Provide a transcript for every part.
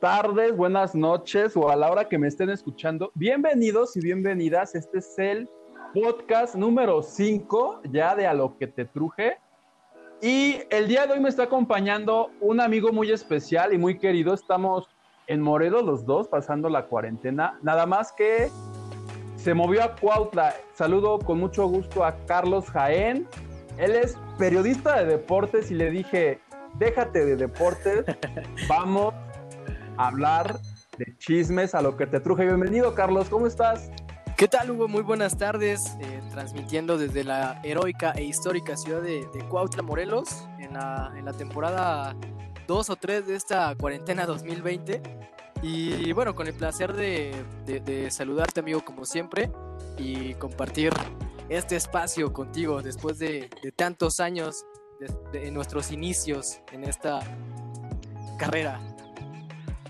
tardes, buenas noches o a la hora que me estén escuchando. Bienvenidos y bienvenidas. Este es el podcast número 5 ya de A lo que te truje. Y el día de hoy me está acompañando un amigo muy especial y muy querido. Estamos en Morelos los dos pasando la cuarentena. Nada más que se movió a Cuautla. Saludo con mucho gusto a Carlos Jaén. Él es periodista de deportes y le dije, déjate de deportes, vamos hablar de chismes a lo que te truje. Bienvenido, Carlos, ¿cómo estás? ¿Qué tal, Hugo? Muy buenas tardes, eh, transmitiendo desde la heroica e histórica ciudad de, Cuautla, Morelos, en la, en la temporada 2 o 3 de esta cuarentena 2020. Y bueno, con el placer de, de saludarte, amigo, como siempre, y compartir este espacio contigo después de, tantos años de, nuestros inicios en esta carrera.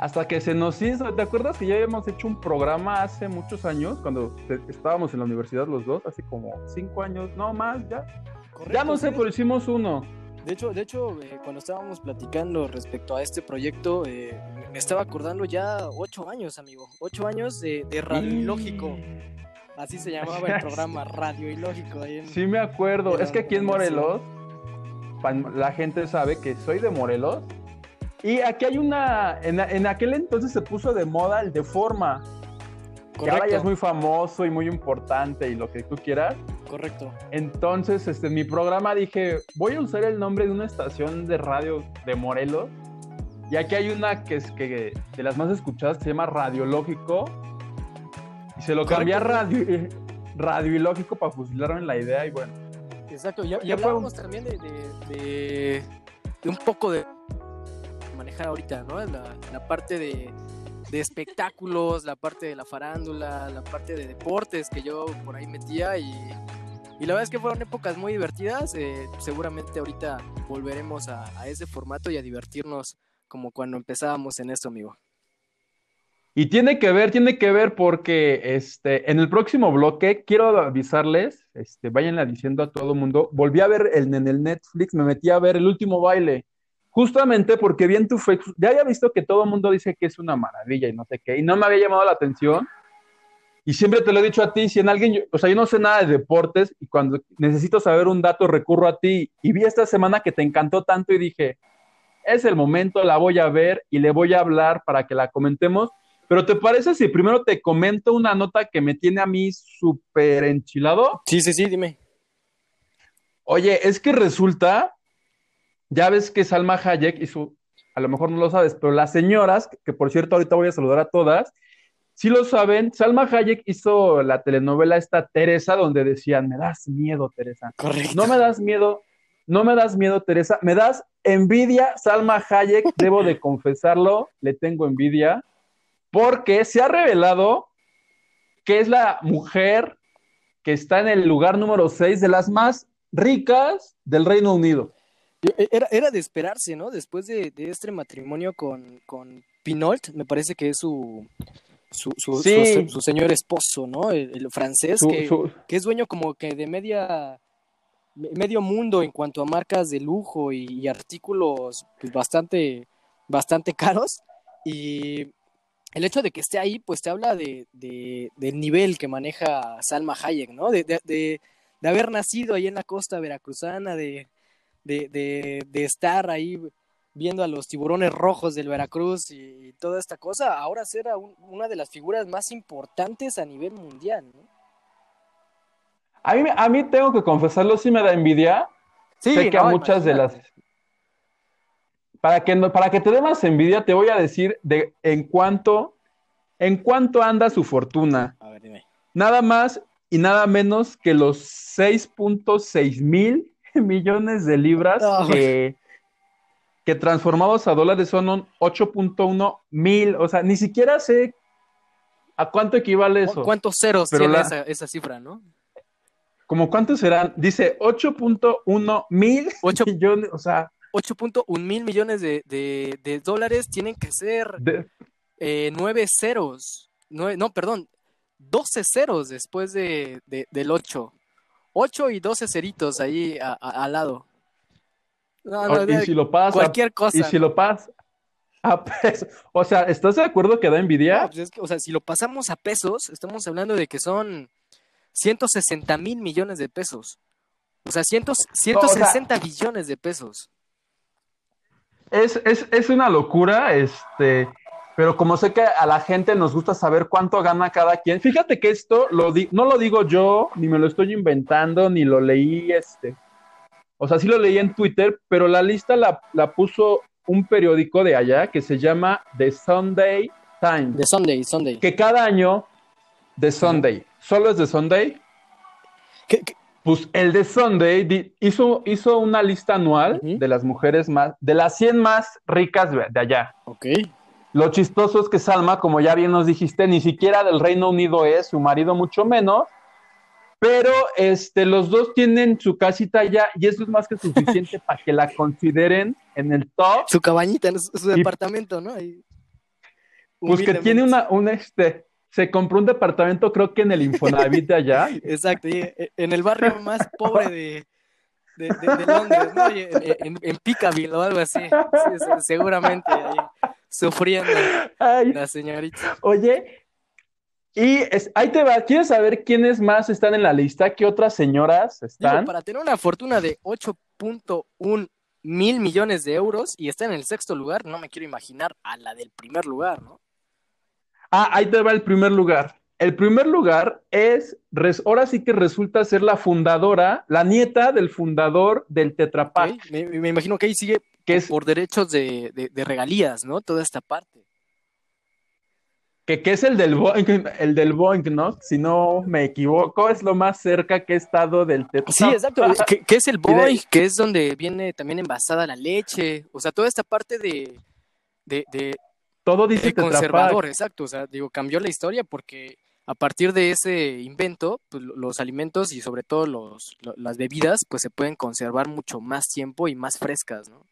Hasta que se nos hizo, ¿te acuerdas que ya habíamos hecho un programa hace muchos años, cuando estábamos en la universidad los dos, hace como cinco años, no más, ya? ya no sé, pero hicimos uno. De hecho, de hecho eh, cuando estábamos platicando respecto a este proyecto, eh, me estaba acordando ya ocho años, amigo. Ocho años de, de Radiológico. Así se llamaba el programa Radio Ilógico. Ahí sí, me acuerdo. Es que aquí en Morelos, la gente sabe que soy de Morelos. Y aquí hay una. En, aquel entonces se puso de moda el de forma. Que ahora ya es muy famoso y muy importante y lo que tú quieras. Correcto. Entonces, este, en mi programa dije, voy a usar el nombre de una estación de radio de Morelos. Y aquí hay una que es que de las más escuchadas que se llama Radiológico y se lo cambié a radio, radio y lógico para fusilarme la idea y bueno. Exacto, ya, ya hablábamos también de, de, un poco de manejar ahorita, ¿no? La, parte de, espectáculos, la parte de la farándula, la parte de deportes que yo por ahí metía y, y la verdad es que fueron épocas muy divertidas. Eh, seguramente ahorita volveremos a, ese formato y a divertirnos como cuando empezábamos en esto, amigo. Y tiene que ver, tiene que ver porque este, en el próximo bloque quiero avisarles, este, váyanla diciendo a todo mundo, volví a ver el, en el Netflix, me metí a ver el último baile, justamente porque vi en tu Facebook, ya había visto que todo el mundo dice que es una maravilla y no sé qué, y no me había llamado la atención. Y siempre te lo he dicho a ti, si en alguien, o sea, yo no sé nada de deportes y cuando necesito saber un dato recurro a ti. Y vi esta semana que te encantó tanto y dije, es el momento, la voy a ver y le voy a hablar para que la comentemos pero ¿te parece si primero te comento una nota que me tiene a mí súper enchilado? Sí, sí, sí, dime. Oye, es que resulta, ya ves que Salma Hayek hizo, a lo mejor no lo sabes, pero las señoras, que por cierto ahorita voy a saludar a todas, sí lo saben, Salma Hayek hizo la telenovela esta Teresa, donde decían, me das miedo, Teresa. Correcto. No me das miedo, no me das miedo, Teresa, me das envidia, Salma Hayek, debo de confesarlo, le tengo envidia porque se ha revelado que es la mujer que está en el lugar número 6 de las más ricas del Reino Unido. E, era, de esperarse, ¿no? Después de, este matrimonio con, con, Pinault, me parece que es su, su, su, señor esposo, ¿no? El, francés, que, que, es dueño como que de media medio mundo en cuanto a marcas de lujo y, artículos pues, bastante, bastante caros. Y el hecho de que esté ahí, pues te habla de, del nivel que maneja Salma Hayek, ¿no? De, de, haber nacido ahí en la costa veracruzana, de, estar ahí viendo a los tiburones rojos del Veracruz y, toda esta cosa, ahora ser una de las figuras más importantes a nivel mundial, ¿no? A mí, a mí tengo que confesarlo, sí me da envidia. Sí, sé que a muchas de las para que, para que te dé más envidia, te voy a decir de en cuánto, en cuánto anda su fortuna. A ver, dime. Nada más y nada menos que los 6.6 mil millones de libras que, que, transformados a dólares son 8.1 mil. O sea, ni siquiera sé ¿A cuánto equivale eso? ¿Cuántos ceros tiene esa, cifra, no? ¿Cómo cuántos serán? Dice 8.1 mil millones, o sea... 8.1 mil millones de, dólares tienen que ser eh, nueve ceros. no, perdón, 12 ceros después de, del 8. 8 y 12 ceritos ahí al lado. y si lo pasa. Cualquier cosa. Y si lo pasa. A pesos. O sea, ¿estás de acuerdo que da envidia? Pues o sea, si lo pasamos a pesos, estamos hablando de que son 160 mil millones de pesos. O sea, 160 billones de pesos. Es, es, es una locura, este, pero como sé que a la gente nos gusta saber cuánto gana cada quien, fíjate que esto lo no lo digo yo, ni me lo estoy inventando, ni lo leí, este, o sea, sí lo leí en Twitter, pero la lista la, la puso un periódico de allá que se llama The Sunday Times. The Sunday, Sunday. Que cada año, The Sunday, ¿solo es The Sunday? Pues el de Sunday hizo, hizo una lista anual de las mujeres más, de las 100 más ricas de allá. Ok. Lo chistoso es que Salma, como ya bien nos dijiste, ni siquiera del Reino Unido es, su marido mucho menos, pero este, los dos tienen su casita allá y eso es más que suficiente para que la consideren en el top. Su cabañita, su, departamento, ¿no? pues que tiene una, un este, se compró un departamento creo que en el Infonavit de allá. Exacto, e, en el barrio más pobre de, de, Londres, ¿no? En, en, Picaville o algo así, seguramente ahí sufriendo la señorita. Oye, y ahí te va, ¿quieres saber quiénes más están en la lista? ¿Qué otras señoras están? para tener una fortuna de 8.1 mil millones de euros y está en el sexto lugar, no me quiero imaginar a la del primer lugar, ¿no? Ah, ahí te va el primer lugar. El primer lugar es, ahora sí que resulta ser la fundadora, la nieta del fundador del Tetra Me, imagino que ahí sigue que es, por derechos de, regalías, ¿no? Toda esta parte. Que, es el del Boeing, el del Boeing, ¿no? Si no me equivoco, es lo más cerca que he estado del Tetra Sí, exacto. que, es el Boeing, que es donde viene también envasada la leche. O sea, toda esta parte de, de, todo dice conservador, exacto. O sea, digo, cambió la historia porque a partir de ese invento, pues, los alimentos y sobre todo los, las bebidas, pues se pueden conservar mucho más tiempo y más frescas, ¿no?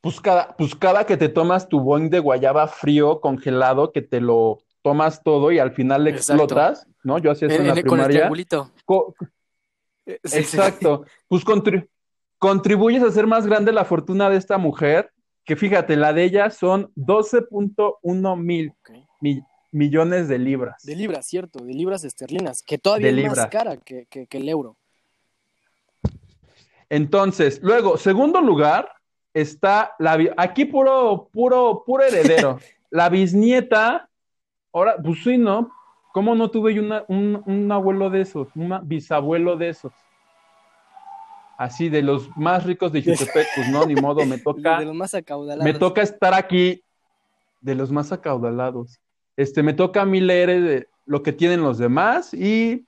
Pues cada, pues cada que te tomas tu boing de guayaba frío, congelado, que te lo tomas todo y al final le explotas, ¿no? Yo hacía eso en, la primaria. Con el Exacto. Pues contribuyes a hacer más grande la fortuna de esta mujer, que fíjate, la de ella son 12.1 mil millones de libras. De libras, cierto, de libras esterlinas, que todavía es más cara que, el euro. Entonces, luego, segundo lugar, está la aquí puro, puro, puro heredero. la bisnieta, ahora, pues sí, ¿no? ¿Cómo no tuve yo un, abuelo de esos? Un bisabuelo de esos. Así, de los más ricos de Jutepec, pues no, ni modo, me toca. De los más acaudalados. Me toca estar aquí, de los más acaudalados este, me toca a mí leer eh, lo que tienen los demás y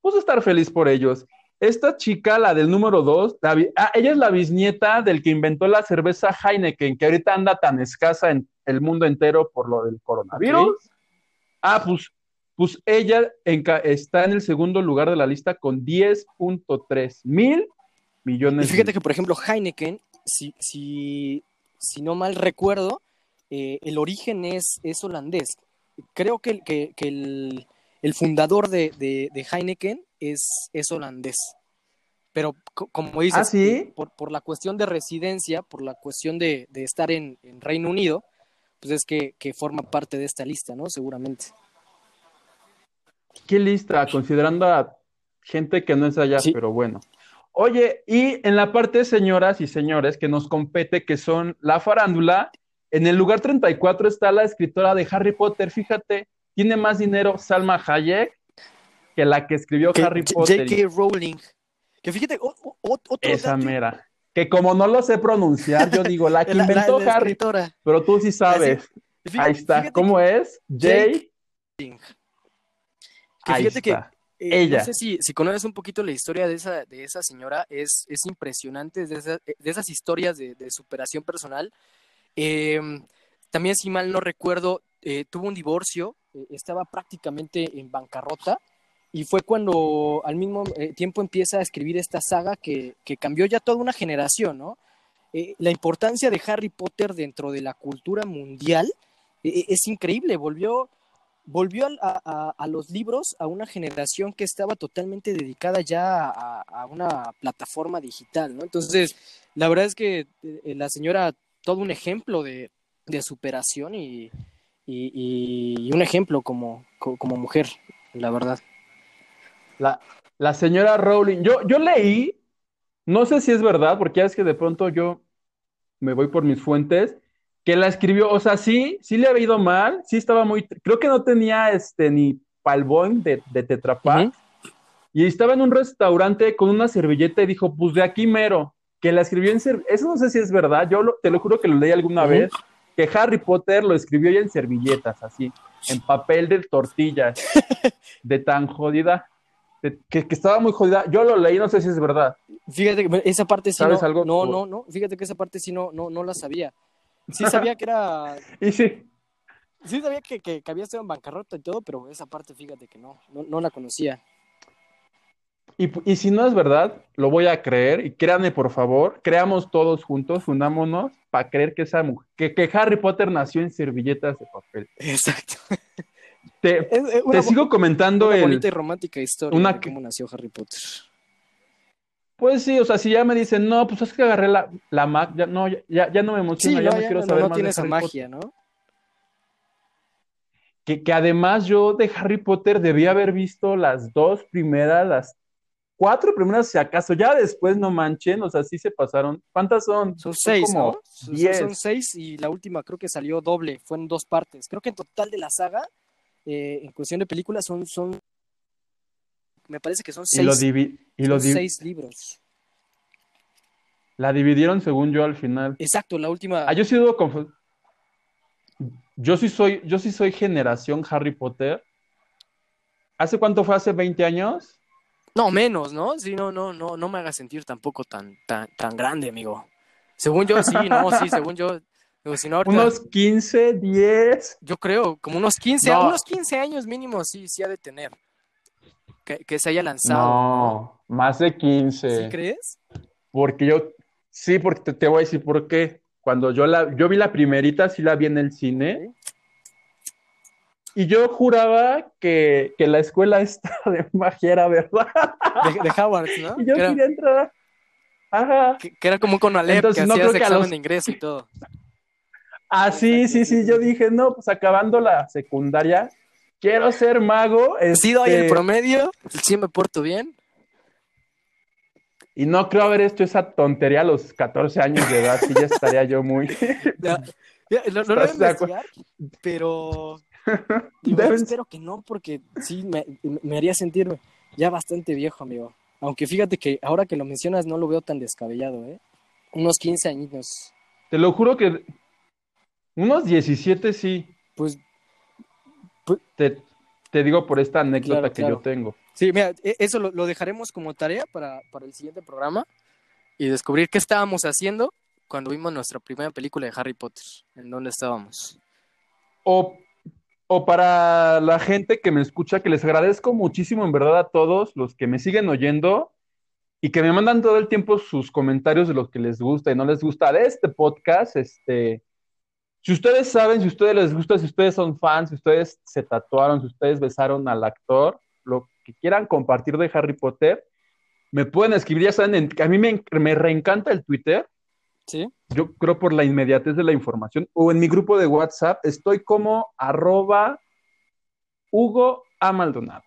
pues estar feliz por ellos. Esta chica, la del número dos, ah, ella es la bisnieta del que inventó la cerveza Heineken, que ahorita anda tan escasa en el mundo entero por lo del coronavirus. Ah, pues, pues ella está en el segundo lugar de la lista con 10.3 mil millones. Y fíjate que, por ejemplo, Heineken, si, si, si no mal recuerdo, eh, el origen es, es holandés creo que, que, el, el, fundador de, de, Heineken es, es holandés. Pero como dices, ¿Ah, sí? por, por, la cuestión de residencia, por la cuestión de, de estar en, en, Reino Unido, pues es que, que, forma parte de esta lista, ¿no? Seguramente. Qué lista, considerando a gente que no es allá, pero bueno. Oye, y en la parte señoras y señores que nos compete, que son la farándula, en el lugar 34 está la escritora de Harry Potter. Fíjate, tiene más dinero Salma Hayek que la que escribió Harry Potter. J.K. Rowling. Que fíjate, otro Esa mera. Que como no lo sé pronunciar, yo digo la que inventó Harry. Pero tú sí sabes. Ahí está. ¿Cómo es? J. Que fíjate que eh, Ella. No sé si, si, conoces un poquito la historia de esa, de esa señora, es, es impresionante, de, de esas historias de, de, superación personal Em, también, si mal no recuerdo, eh, tuvo un divorcio, eh, estaba prácticamente en bancarrota y fue cuando al mismo tiempo empieza a escribir esta saga que, que cambió ya toda una generación, ¿no? la importancia de Harry Potter dentro de la cultura mundial es increíble, volvió, volvió a, los libros a una generación que estaba totalmente dedicada ya a, una plataforma digital, ¿no? Entonces, la verdad es que la señora, todo un ejemplo de, de superación y, y, un ejemplo como, como mujer, la verdad. La, la señora Rowling, yo, yo leí, no sé si es verdad, porque ya es que de pronto yo me voy por mis fuentes, que la escribió, o sea, sí, sí le había ido mal, sí estaba muy, creo que no tenía este ni palbón de, de y estaba en un restaurante con una servilleta y dijo, pues de aquí mero, que la escribió en, eso no sé si es verdad, yo te lo juro que lo leí alguna vez, que Harry Potter lo escribió ya en servilletas, así, en papel de tortillas, de tan jodida, que, estaba muy jodida. Yo lo leí, no sé si es verdad. Fíjate que esa parte sí ¿Sabes no, algo? No, no, no, fíjate que esa parte sí no, no, no la sabía. Sí sabía que era... y sí. Sí sabía que, que, había estado en bancarrota y todo, pero esa parte fíjate que no, no, no la conocía. Y, si no es verdad, lo voy a creer. Y créanme, por favor, creamos todos juntos, unámonos para creer que esa mujer, que, Harry Potter nació en servilletas de papel. Exacto. Te, te sigo comentando una bonita y romántica historia de cómo nació Harry Potter. Pues sí, o sea, si ya me dicen, no, pues es que agarré la, la Mac, ya no, ya, ya no me emociona, ya no, quiero saber no, no tiene esa magia, ¿no? Que, que, además yo de Harry Potter debía haber visto las dos primeras, las cuatro primeras, si acaso, ya después no manchen, o sea, sí se pasaron. ¿Cuántas son? Son seis, ¿no? Son seis y la última creo que salió doble, fue en dos partes. Creo que en total de la saga, eh, en cuestión de películas, son, son, me parece que son seis, y lo seis libros. La dividieron según yo al final. Exacto, la última. Ah, yo sí dudo Yo sí soy, yo sí soy generación Harry Potter. ¿Hace cuánto fue? ¿Hace 20 años? No, menos, ¿no? Sí, no, no, no, no me haga sentir tampoco tan, tan, tan grande, amigo. Según yo, sí, no, sí, según yo. unos 15, 10. Yo creo, como unos 15, unos 15 años mínimo, sí, sí ha de tener. Que, se haya lanzado. No, más de 15. ¿Sí crees? Porque yo, sí, porque te, voy a decir por qué. Cuando yo la, yo vi la primerita, sí la vi en el cine. Y yo juraba que, que la escuela esta de magia era verdad. De, Howard, ¿no? Y yo quería entrar. Ajá. Que, era como con Alep, que hacías examen de ingreso y todo. Ah, sí, sí, sí. Yo dije, no, pues acabando la secundaria, quiero ser mago. Sí doy el este promedio, sí me porto bien. Y no creo haber hecho esa tontería a los 14 años de edad, sí ya estaría yo muy... no, no, lo voy a investigar, pero espero que no, porque sí me, haría sentir ya bastante viejo, amigo. Aunque fíjate que ahora que lo mencionas no lo veo tan descabellado, ¿eh? Unos 15 años. Te lo juro que unos 17 sí. Pues, pues te, digo por esta anécdota que yo tengo. Sí, mira, e, eso lo, lo dejaremos como tarea para, para, el siguiente programa y descubrir qué estábamos haciendo cuando vimos nuestra primera película de Harry Potter, en dónde estábamos. O o para la gente que me escucha, que les agradezco muchísimo en verdad a todos los que me siguen oyendo y que me mandan todo el tiempo sus comentarios de lo que les gusta y no les gusta de este podcast. Este, si ustedes saben, si ustedes les gusta, si ustedes son fans, si ustedes se tatuaron, si ustedes besaron al actor, lo que quieran compartir de Harry Potter, me pueden escribir, ya saben, a mí me reencanta el Twitter, Sí. Yo creo por la inmediatez de la información. O en mi grupo de WhatsApp estoy como arroba Hugo A. Maldonado.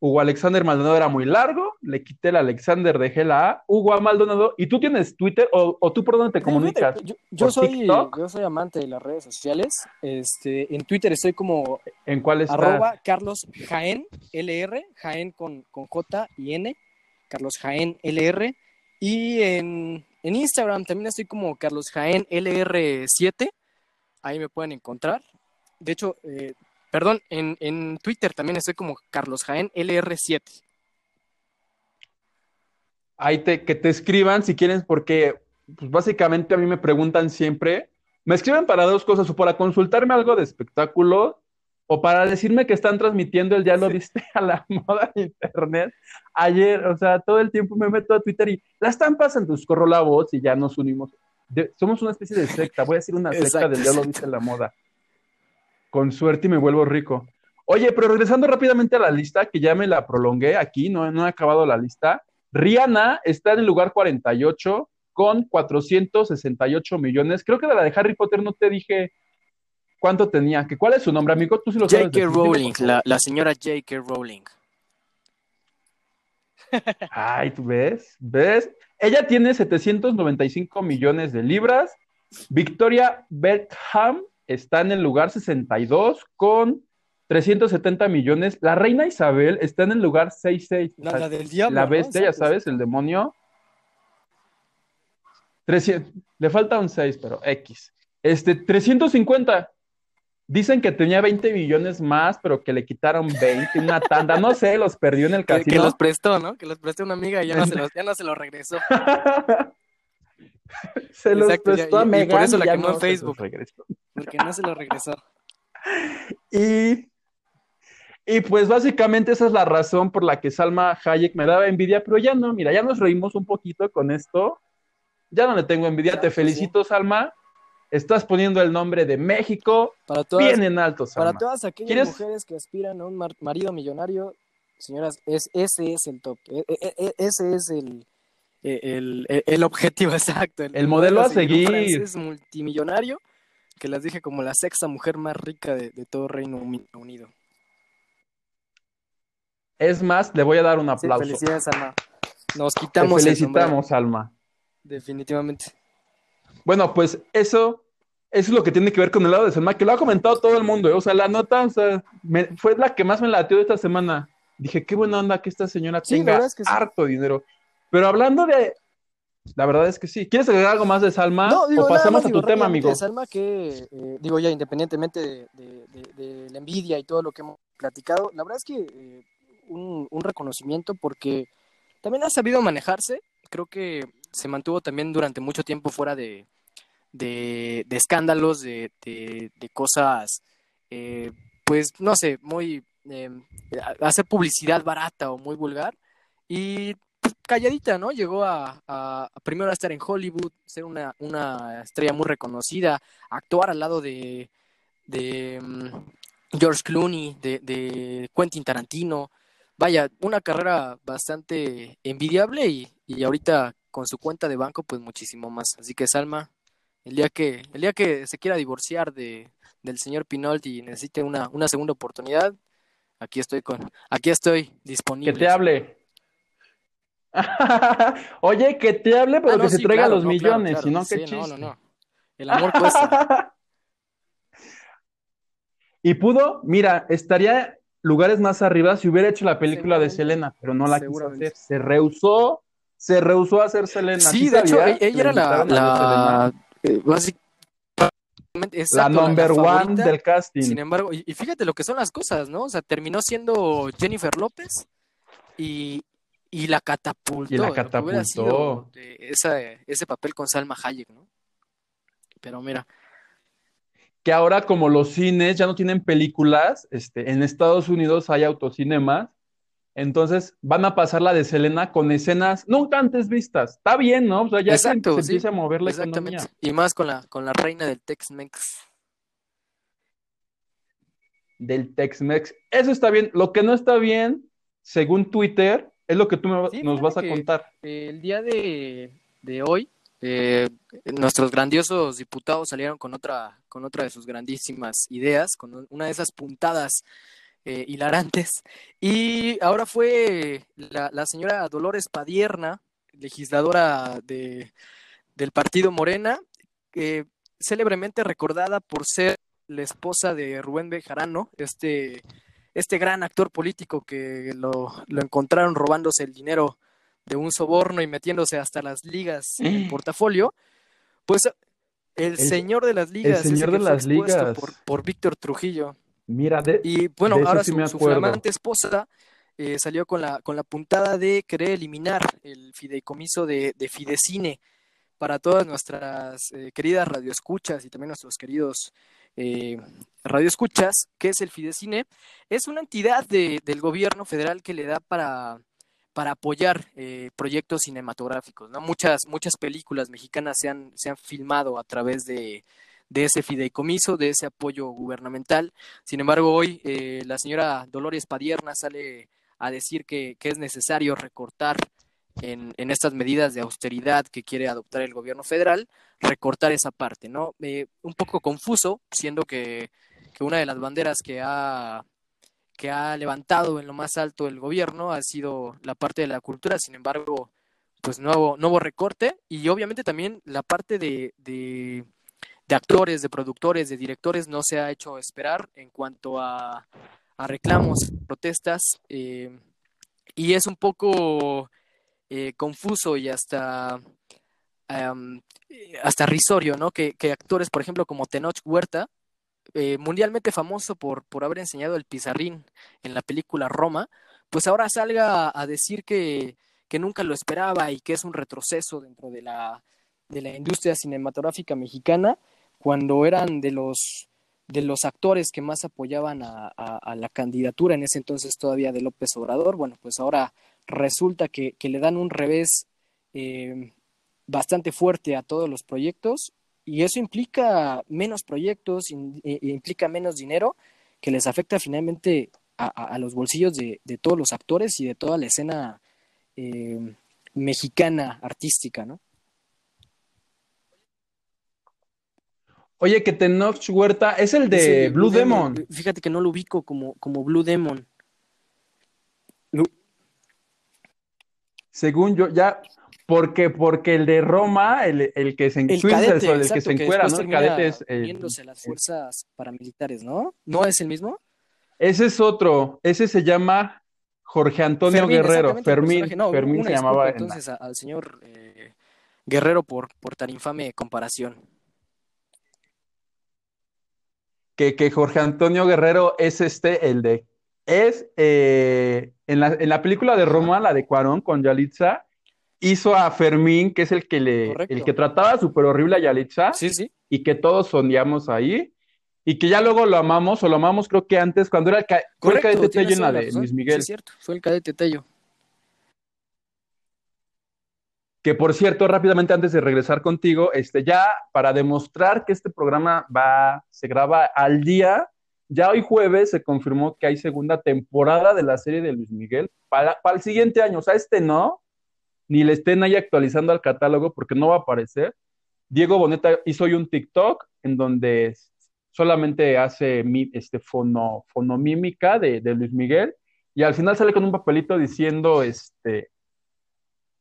Hugo Alexander Maldonado era muy largo, le quité el Alexander, dejé la A, Hugo A. Maldonado. ¿Y tú tienes Twitter o, tú por dónde te comunicas? Yo, soy, yo soy amante de las redes sociales. Este, en Twitter estoy como ¿En cuál? Arroba Carlos Jaén, LR, Jaén con, con J y N, Carlos Jaén LR. Y en en Instagram también estoy como Carlos Jaén LR7. Ahí me pueden encontrar. De hecho, eh, perdón, en, Twitter también estoy como Carlos Jaén LR7. Ahí te, que te escriban si quieren, porque pues, básicamente a mí me preguntan siempre. Me escriben para dos cosas, o para consultarme algo de espectáculo, o para decirme que están transmitiendo el ya lo viste a la moda en internet. Ayer, o sea, todo el tiempo me meto a Twitter y la están pasando, pues corro la voz y ya nos unimos. somos una especie de secta, voy a decir una secta del ya lo viste a la moda. Con suerte y me vuelvo rico. Oye, pero regresando rápidamente a la lista, que ya me la prolongué aquí, no, no he acabado la lista. Rihanna está en el lugar 48 con 468 millones. Creo que de la de Harry Potter no te dije cuánto tenía. ¿Que ¿Cuál es su nombre, amigo? Tú sí lo sabes. J.K. Rowling, la, la, señora J.K. Rowling. Ay, ¿tú ves? ¿Ves? Ella tiene 795 millones de libras. Victoria Beckham está en el lugar 62 con 370 millones. La reina Isabel está en el lugar 66. La, del diablo. La bestia, ya sabes, el demonio. 300, le falta un 6, pero X. Este, 350. Dicen que tenía 20 millones más, pero que le quitaron 20, una tanda. No sé, los perdió en el casino. Que, los prestó, ¿no? Que los prestó una amiga y ya no se los, ya no se los regresó. se los prestó a Megan y por eso la quemó en Facebook. Porque no se lo regresó. Y y pues básicamente esa es la razón por la que Salma Hayek me daba envidia, pero ya no, mira, ya nos reímos un poquito con esto. Ya no le tengo envidia, te felicito, Salma. Estás poniendo el nombre de México para todas, bien en alto, Salma. Para todas aquellas mujeres que aspiran a un marido millonario, señoras, es, ese es el top. E, e, e, ese es el, el, el objetivo exacto. El, modelo, a seguir. Es multimillonario, que las dije como la sexta mujer más rica de, de todo Reino Unido. Es más, le voy a dar un aplauso. felicidades, Alma. Nos quitamos. Te felicitamos, Alma. Definitivamente. Bueno, pues eso, eso es lo que tiene que ver con el lado de Salma, que lo ha comentado todo el mundo. ¿eh? O sea, la nota o sea, fue la que más me latió de esta semana. Dije, qué buena onda que esta señora tenga harto dinero. Pero hablando de. La verdad es que sí. ¿Quieres agregar algo más de Salma? No, o pasamos a tu tema, amigo. Salma, que eh, digo ya, independientemente de, la envidia y todo lo que hemos platicado, la verdad es que eh, un, reconocimiento porque también ha sabido manejarse. Creo que se mantuvo también durante mucho tiempo fuera de, de, escándalos, de, cosas, eh, pues no sé, muy. Eh, hacer publicidad barata o muy vulgar. Y pues, calladita, ¿no? Llegó a, primero a estar en Hollywood, ser una, una estrella muy reconocida, actuar al lado de, de mm, George Clooney, de, de Quentin Tarantino, vaya, una carrera bastante envidiable y, y, ahorita con su cuenta de banco, pues muchísimo más. Así que Salma, el día que, el día que se quiera divorciar de, del señor Pinault y necesite una, una segunda oportunidad, aquí estoy con, aquí estoy disponible. Que te hable. Oye, que te hable, pero ah, que se traiga los millones, si no. No, no, no. El amor cuesta. y pudo, mira, estaría lugares más arriba si hubiera hecho la película de Selena, pero no la quiso hacer. Se rehusó, se rehusó a hacer Selena. Sí, de hecho, e-, ella era la, la eh, la number one del casting. Sin embargo, y, fíjate lo que son las cosas, ¿no? O sea, terminó siendo Jennifer López y, y la catapultó. Y la catapultó. ese papel con Salma Hayek, ¿no? Pero mira, que ahora como los cines ya no tienen películas, este, en Estados Unidos hay autocinemas, entonces van a pasar la de Selena con escenas nunca antes vistas. Está bien, ¿no? O sea, ya se, empieza a mover la economía. Y más con la, con la reina del Tex-Mex. Del Tex-Mex. Eso está bien. Lo que no está bien, según Twitter, es lo que tú nos vas a contar. El día de, de hoy, eh, nuestros grandiosos diputados salieron con otra, con otra de sus grandísimas ideas, con una de esas puntadas eh, hilarantes. Y ahora fue la, señora Dolores Padierna, legisladora de, del partido Morena, eh, célebremente recordada por ser la esposa de Rubén Bejarano, este, este gran actor político que lo, lo encontraron robándose el dinero de un soborno y metiéndose hasta las ligas en el portafolio, pues el, señor de las ligas, el señor de las ligas por, Víctor Trujillo. Mira, de, y bueno, ahora su, flamante esposa eh, salió con la, con la puntada de querer eliminar el fideicomiso de, de Fidecine para todas nuestras eh, queridas radioescuchas y también nuestros queridos eh, radioescuchas, que es el Fidecine. Es una entidad del gobierno federal que le da para, para apoyar eh, proyectos cinematográficos. ¿no? Muchas, muchas películas mexicanas se han, se han filmado a través de, de ese fideicomiso, de ese apoyo gubernamental. Sin embargo, hoy eh, la señora Dolores Padierna sale a decir que, que es necesario recortar en, en, estas medidas de austeridad que quiere adoptar el gobierno federal, recortar esa parte, ¿no? Eh, un poco confuso, siendo que, que, una de las banderas que ha, que ha levantado en lo más alto el gobierno ha sido la parte de la cultura, sin embargo, pues nuevo, nuevo recorte y obviamente también la parte de, de, de actores, de productores, de directores no se ha hecho esperar en cuanto a, a reclamos, protestas, eh, y es un poco eh, confuso y hasta, hasta risorio, ¿no? Que, que, actores, por ejemplo, como Tenoch Huerta, eh, mundialmente famoso por, por haber enseñado el pizarrín en la película Roma, pues ahora salga a, decir que, que nunca lo esperaba y que es un retroceso dentro de la, de la industria cinematográfica mexicana, cuando eran de los de los actores que más apoyaban a, la candidatura en ese entonces todavía de López Obrador, bueno, pues ahora resulta que, le dan un revés eh, bastante fuerte a todos los proyectos y eso implica menos proyectos, in, eh, implica menos dinero que les afecta finalmente a, a los bolsillos de, de, todos los actores y de toda la escena eh, mexicana artística, ¿no? Oye, que Tenoch Huerta es el de Blue, Blue Demon. Demon. Fíjate que no lo ubico como, como Blue Demon. Según yo, ya, porque, porque el de Roma, el, el que se, el cadete, el exacto, que se encuera, ¿no? El cadete es. El, las fuerzas paramilitares, ¿no? ¿No es el mismo? Ese es otro. Ese se llama Jorge Antonio Fermín, Guerrero. Fermín, no, Fermín se llamaba. Entonces, la... al señor eh, Guerrero por, por tan infame comparación. Que, que Jorge Antonio Guerrero es este, el de es eh, en, la, en, la, película de Roma, la de Cuarón con Yalitza, hizo a Fermín, que es el que le Correcto. el que trataba súper horrible a Yalitza, sí, sí. y que todos sondeamos ahí, y que ya luego lo amamos, o lo amamos creo que antes, cuando era el, ca fue el cadete Tello en la de Luis Miguel. Sí, es cierto, fue el cadete Tello. Que por cierto, rápidamente antes de regresar contigo, este, ya para demostrar que este programa va, se graba al día, ya hoy jueves se confirmó que hay segunda temporada de la serie de Luis Miguel para, para, el siguiente año. O sea, este no, ni le estén ahí actualizando al catálogo porque no va a aparecer. Diego Boneta hizo hoy un TikTok en donde solamente hace este fono, fonomímica de, de Luis Miguel y al final sale con un papelito diciendo este,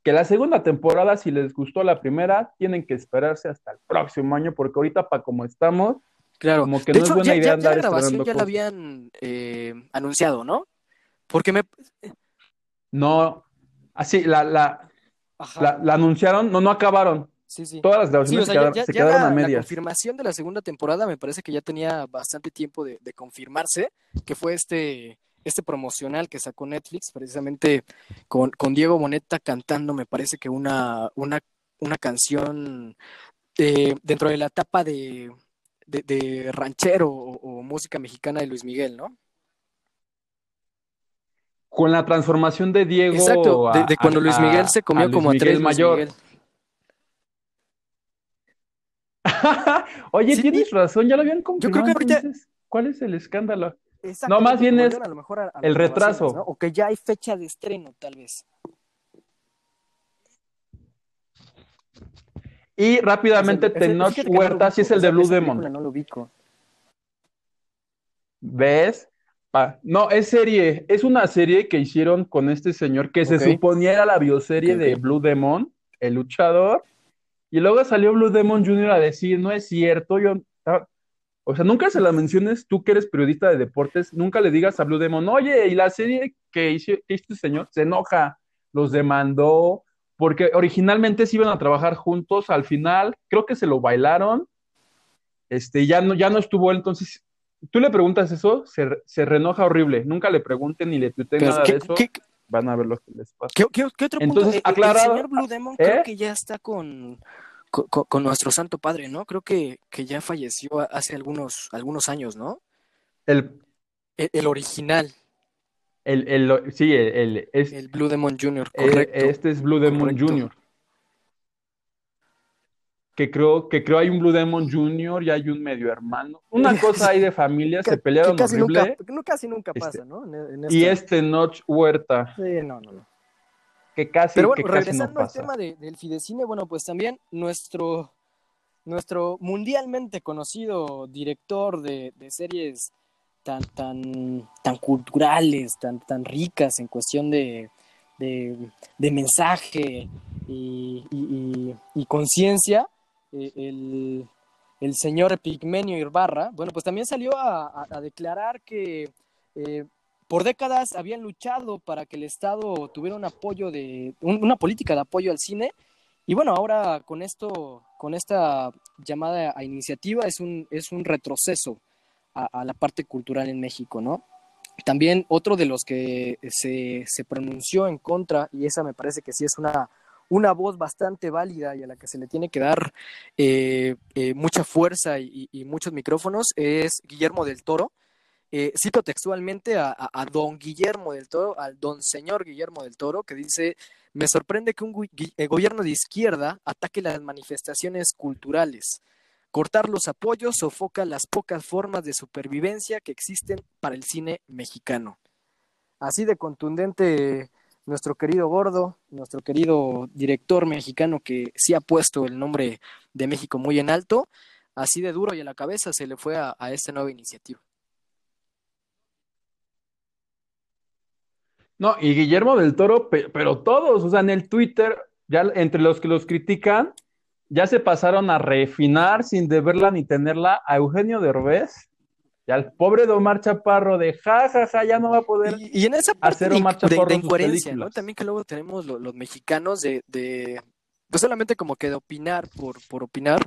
que la segunda temporada, si les gustó la primera, tienen que esperarse hasta el próximo año porque ahorita para como estamos, Claro. Como que de no hecho, es buena ya, idea ya, andar ya la grabación ya cosas. la habían eh, anunciado, ¿no? Porque me. No, así, la, la, la, la, anunciaron, no, no acabaron. Sí, sí. Todas las grabaciones sí, o sea, quedaron, ya, se quedaron a medias. La confirmación de la segunda temporada me parece que ya tenía bastante tiempo de, de confirmarse, que fue este, este promocional que sacó Netflix, precisamente con, con Diego Boneta cantando, me parece que una, una, una canción eh, dentro de la etapa de, de, de ranchero o, o, música mexicana de Luis Miguel, ¿no? Con la transformación de Diego. Exacto, de, cuando a, Luis Miguel se comió a como a Miguel tres mayor. Luis Miguel. Oye, Sí. tienes razón, ya lo habían confirmado. creo que ahorita- entonces, ¿Cuál es el escándalo? No, más bien es volvieron a lo mejor a- a las el retraso. O que ya hay fecha de estreno, tal vez. Y rápidamente, Tenoch Huerta, sí es el de Blue Demon. No lo ubico. ¿Ves? No, es serie, es una serie que hicieron con este señor que se suponía era la bioserie de. Blue Demon, el luchador, y luego salió Blue Demon Jr. a decir, no es cierto, yo, ah", o sea, nunca se la menciones, tú que eres periodista de deportes, nunca le digas a Blue Demon, oye, y la serie que hizo que este señor se enoja, los demandó, porque originalmente se iban a trabajar juntos, al final creo que se lo bailaron, este, ya no, ya no estuvo él, entonces tú le preguntas eso, se, se reenoja horrible. Nunca le pregunten ni le tuiteen Pero, nada ¿qué, de eso. qué- Van a ver lo que les pasa. ¿Qué, otro Entonces, punto? Eh, aclarado- El señor Blue Demon ¿Eh? creo que ya está con, con, nuestro Santo Padre, ¿no? Creo que, que ya falleció hace algunos, algunos años, ¿no? El, el, original. El, el, sí, el, el Blue Demon Jr., eh, correcto. este es Blue Demon Jr. Que creo, que creo hay un Blue Demon Jr. y hay un medio hermano. Una cosa hay de familia, se pelearon que casi horrible. Nunca, casi nunca pasa, este, ¿no? Y este Notch Huerta. Sí, no, no, no que casi, Pero bueno, regresando al tema del Fidecine, bueno, pues también nuestro, nuestro mundialmente conocido director de, series tan, tan, tan culturales, tan, tan ricas en cuestión de, de, mensaje y, conciencia, eh, el, el, señor Pigmenio Irbarra, bueno, pues también salió a, declarar que eh, por décadas habían luchado para que el Estado tuviera un apoyo de, una política de apoyo al cine. Y bueno, ahora con esto, con esta llamada a iniciativa es un, es un retroceso a, la parte cultural en México, ¿no? También otro de los que se, se, pronunció en contra, y esa me parece que sí es una, una voz bastante válida y a la que se le tiene que dar eh, eh, mucha fuerza y, muchos micrófonos, es Guillermo del Toro, eh, cito textualmente a, don Guillermo del Toro, al don señor Guillermo del Toro, que dice, me sorprende que un eh, gobierno de izquierda ataque las manifestaciones culturales. Cortar los apoyos sofoca las pocas formas de supervivencia que existen para el cine mexicano. Así de contundente nuestro querido Gordo, nuestro querido director mexicano que sí ha puesto el nombre de México muy en alto, así de duro y a la cabeza se le fue a esta nueva iniciativa. No, y Guillermo del Toro, pero todos, o sea, en el Twitter, ya entre los que los critican, ya se pasaron a refinar sin deberla ni tenerla a Eugenio Derbez y al pobre de Omar Chaparro de ja, ja, ja, ya no va a poder y, en esa parte hacer Omar Chaparro de, incoherencia, ¿no? También que luego tenemos los, mexicanos de, de, pues solamente como que de opinar por, por opinar,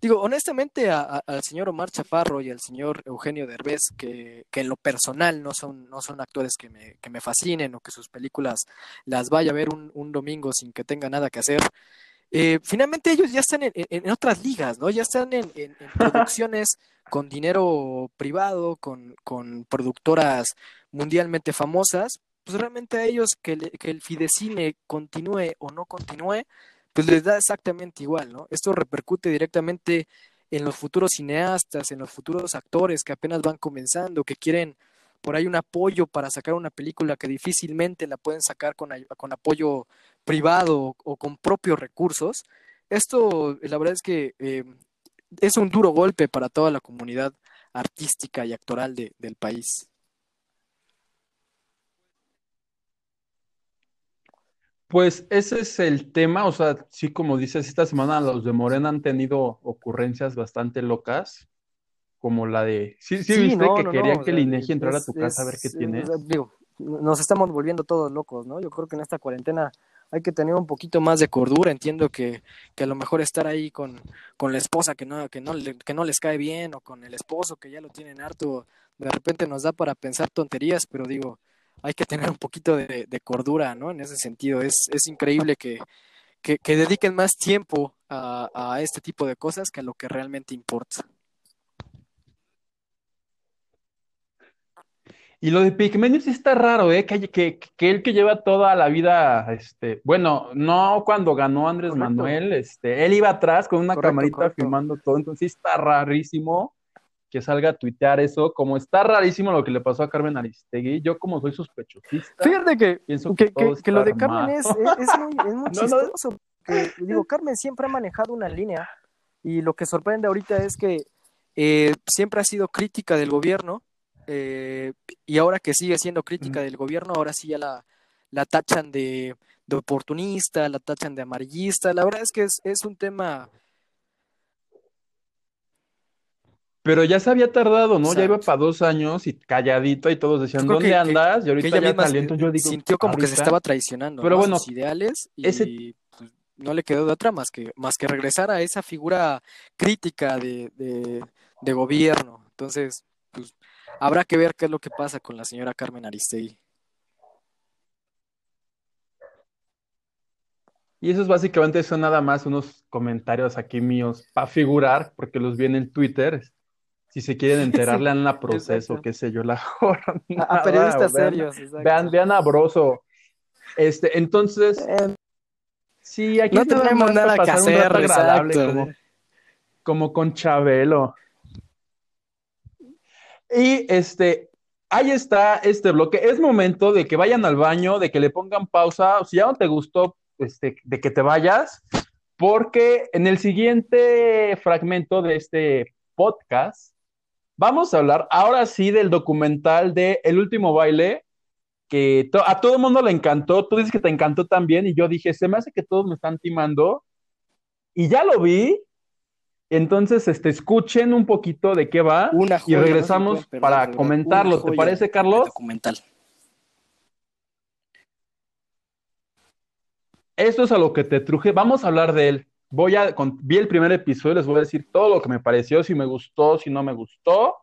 Digo, honestamente, al señor Omar Chaparro y al señor Eugenio Derbez, que, que en lo personal no son, no son actores que me, que me fascinen o que sus películas las vaya a ver un, un domingo sin que tenga nada que hacer, eh, finalmente ellos ya están en, en, otras ligas, ¿no? Ya están en, en producciones con dinero privado, con, con, productoras mundialmente famosas, pues realmente a ellos que, que el Fidecine continúe o no continúe, pues les da exactamente igual, ¿no? Esto repercute directamente en los futuros cineastas, en los futuros actores que apenas van comenzando, que quieren por ahí un apoyo para sacar una película que difícilmente la pueden sacar con, con apoyo privado o, con propios recursos. Esto, la verdad es que eh, es un duro golpe para toda la comunidad artística y actoral del país. Pues ese es el tema, o sea, sí, como dices, esta semana los de Morena han tenido ocurrencias bastante locas, como la de, sí, sí, viste que quería que el INEGI entrara a tu casa a ver qué tiene. Digo, nos estamos volviendo todos locos, ¿no? Yo creo que en esta cuarentena hay que tener un poquito más de cordura, entiendo que, que a lo mejor estar ahí con, con la esposa que no, que, no, que no les cae bien o con el esposo que ya lo tienen harto, de repente nos da para pensar tonterías, pero digo, hay que tener un poquito de, cordura, ¿no? En ese sentido, es, es increíble que, que, dediquen más tiempo a, a, este tipo de cosas que a lo que realmente importa. Y lo de Pigmenio sí está raro, ¿eh? Que, que, que, él que lleva toda la vida, este, bueno, no cuando ganó Andrés Manuel, este, él iba atrás con una camarita filmando todo, entonces sí está rarísimo que salga a tuitear eso, como está rarísimo lo que le pasó a Carmen Aristegui, yo como soy sospechosista. Fíjate que, que, lo de Carmen es, es, muy, es muy chistoso, digo, Carmen siempre ha manejado una línea y lo que sorprende ahorita es que eh, siempre ha sido crítica del gobierno eh, y ahora que sigue siendo crítica del gobierno, ahora sí ya la, la tachan de, de, oportunista, la tachan de amarillista, la verdad es que es, es un tema Pero ya se había tardado, ¿no? Ya iba para dos años y calladito y todos decían, ¿dónde andas? y ahorita ya talento, yo digo. Sintió como que se estaba traicionando pero bueno, sus ideales y pues, no le quedó de otra más que, más que regresar a esa figura crítica de, de, gobierno. Entonces, pues habrá que ver qué es lo que pasa con la señora Carmen Aristegui. Y eso es básicamente son nada más unos comentarios aquí míos para figurar, porque los vi en Twitter. Si se quieren enterar, lean la proceso, qué sé yo, la jornada. A, periodistas serios. Vean, vean a Broso. Este, entonces, eh, sí, aquí no tenemos nada que hacer, agradable, como, como con Chabelo. Y este, ahí está este bloque. Es momento de que vayan al baño, de que le pongan pausa. Si ya no te gustó, este, de que te vayas, porque en el siguiente fragmento de este podcast vamos a hablar ahora sí del documental de El último baile, que a todo el mundo le encantó. Tú dices que te encantó también, y yo dije, se me hace que todos me están timando. Y ya lo vi, entonces, este, escuchen un poquito de qué va y regresamos para comentarlo. ¿Te parece, Carlos? Documental. Esto es a lo que te truje. Vamos a hablar de él. Voy a, vi el primer episodio, les voy a decir todo lo que me pareció, si me gustó, si no me gustó.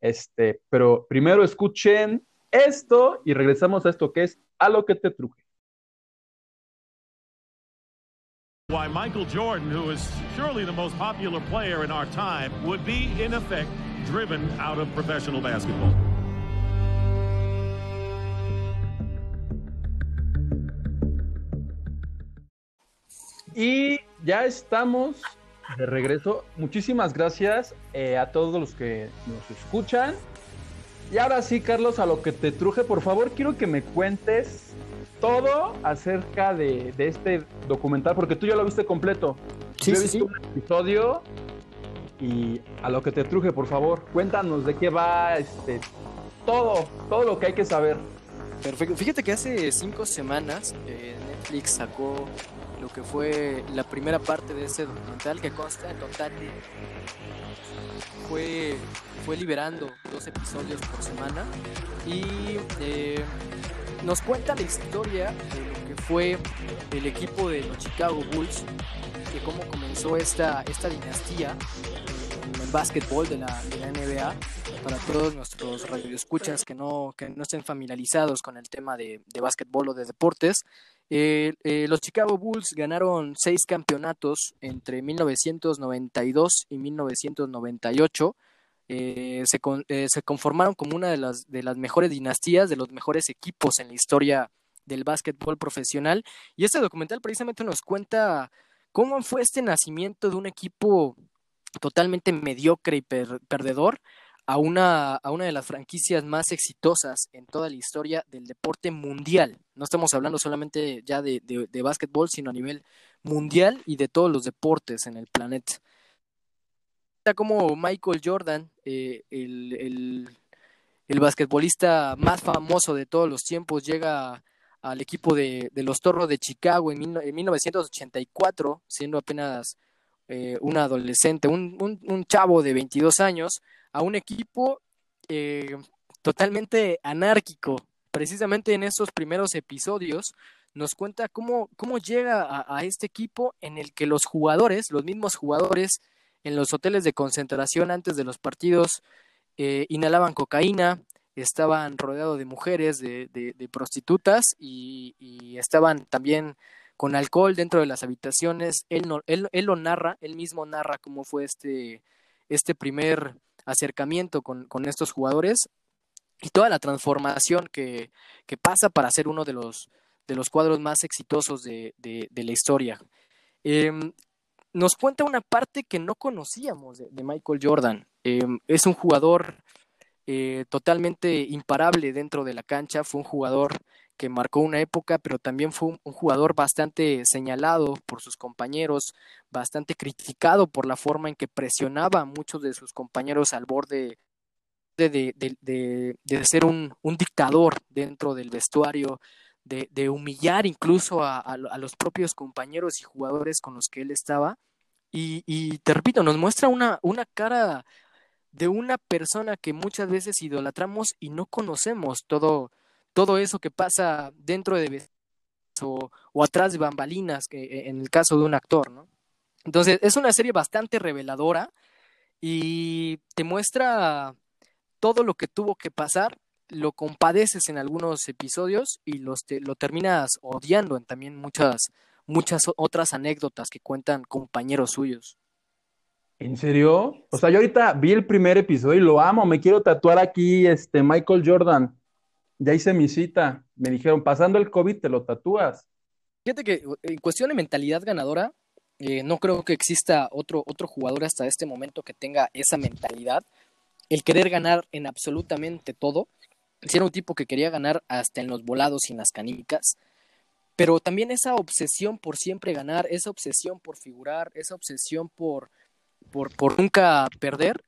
Este, pero primero escuchen esto y regresamos a esto que es a lo que te truje. why Michael Jordan, who is surely the most popular player in our time, would be, in effect, driven out of professional basketball. Y ya estamos de regreso. Muchísimas gracias eh, a todos los que nos escuchan. Y ahora sí, Carlos, a lo que te truje, por favor, quiero que me cuentes todo acerca de, este documental, porque tú ya lo viste completo. Sí, Yo he visto un episodio y a lo que te truje, por favor, cuéntanos de qué va este todo, todo lo que hay que saber. Perfecto. Fíjate que hace cinco semanas eh, Netflix sacó que fue la primera parte de ese documental que consta en total fue, fue liberando dos episodios por semana y eh, nos cuenta la historia de lo que fue el equipo de los Chicago Bulls, de cómo comenzó esta, esta dinastía en el básquetbol de la, NBA. Para todos nuestros radioescuchas que no, que no estén familiarizados con el tema de, de básquetbol o de deportes, eh, eh, los Chicago Bulls ganaron seis campeonatos entre 1992 y 1998 eh, se, eh, se, conformaron como una de las, de las mejores dinastías, de los mejores equipos en la historia del básquetbol profesional. Y este documental precisamente nos cuenta cómo fue este nacimiento de un equipo totalmente mediocre y perdedor a una, a una de las franquicias más exitosas en toda la historia del deporte mundial. No estamos hablando solamente ya de, de, de básquetbol, sino a nivel mundial y de todos los deportes en el planeta como Michael Jordan, eh, el, el, basquetbolista más famoso de todos los tiempos, llega al equipo de, los Torros de Chicago en, 1984, siendo apenas eh, un adolescente, un, un, chavo de 22 años, a un equipo eh, totalmente anárquico. Precisamente en esos primeros episodios nos cuenta cómo, cómo llega a, este equipo en el que los jugadores, los mismos jugadores, en los hoteles de concentración antes de los partidos eh, inhalaban cocaína, estaban rodeados de mujeres, de, de, prostitutas y, estaban también con alcohol dentro de las habitaciones. Él, no, él, él, lo narra, él mismo narra cómo fue este, este primer acercamiento con, con estos jugadores y toda la transformación que, que, pasa para ser uno de los, de los cuadros más exitosos de, de, la historia. Eh, nos cuenta una parte que no conocíamos de, Michael Jordan. Em, es un jugador eh, totalmente imparable dentro de la cancha, fue un jugador que marcó una época, pero también fue un, jugador bastante señalado por sus compañeros, bastante criticado por la forma en que presionaba a muchos de sus compañeros al borde de, de, ser un, un, dictador dentro del vestuario, de, humillar incluso a, los propios compañeros y jugadores con los que él estaba. Y, y te repito, nos muestra una, una cara de una persona que muchas veces idolatramos y no conocemos todo, todo eso que pasa dentro de o, o atrás de bambalinas, e, en el caso de un actor, ¿no? Entonces, es una serie bastante reveladora y te muestra todo lo que tuvo que pasar lo compadeces en algunos episodios y los te, lo terminas odiando en también muchas, muchas otras anécdotas que cuentan compañeros suyos. ¿En serio? O sea, yo ahorita vi el primer episodio y lo amo, me quiero tatuar aquí este Michael Jordan. Ya hice mi cita. Me dijeron, pasando el COVID te lo tatúas. Fíjate que en cuestión de mentalidad ganadora, eh, no creo que exista otro, otro jugador hasta este momento que tenga esa mentalidad, el querer ganar en absolutamente todo. Si era un tipo que quería ganar hasta en los volados y en las canicas, pero también esa obsesión por siempre ganar, esa obsesión por figurar, esa obsesión por, por, por nunca perder,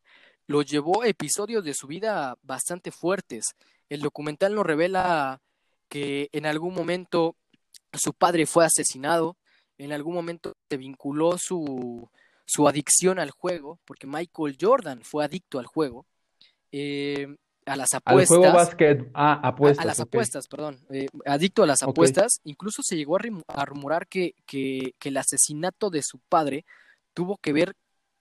lo llevó a episodios de su vida bastante fuertes. El documental nos revela que en algún momento su padre fue asesinado, en algún momento se vinculó su, su adicción al juego, porque Michael Jordan fue adicto al juego, eh, a las apuestas. Al juego básquet, ah, apuestas. A, las apuestas, perdón. Eh, adicto a las apuestas. Incluso se llegó a, rumorar que, que, el asesinato de su padre tuvo que ver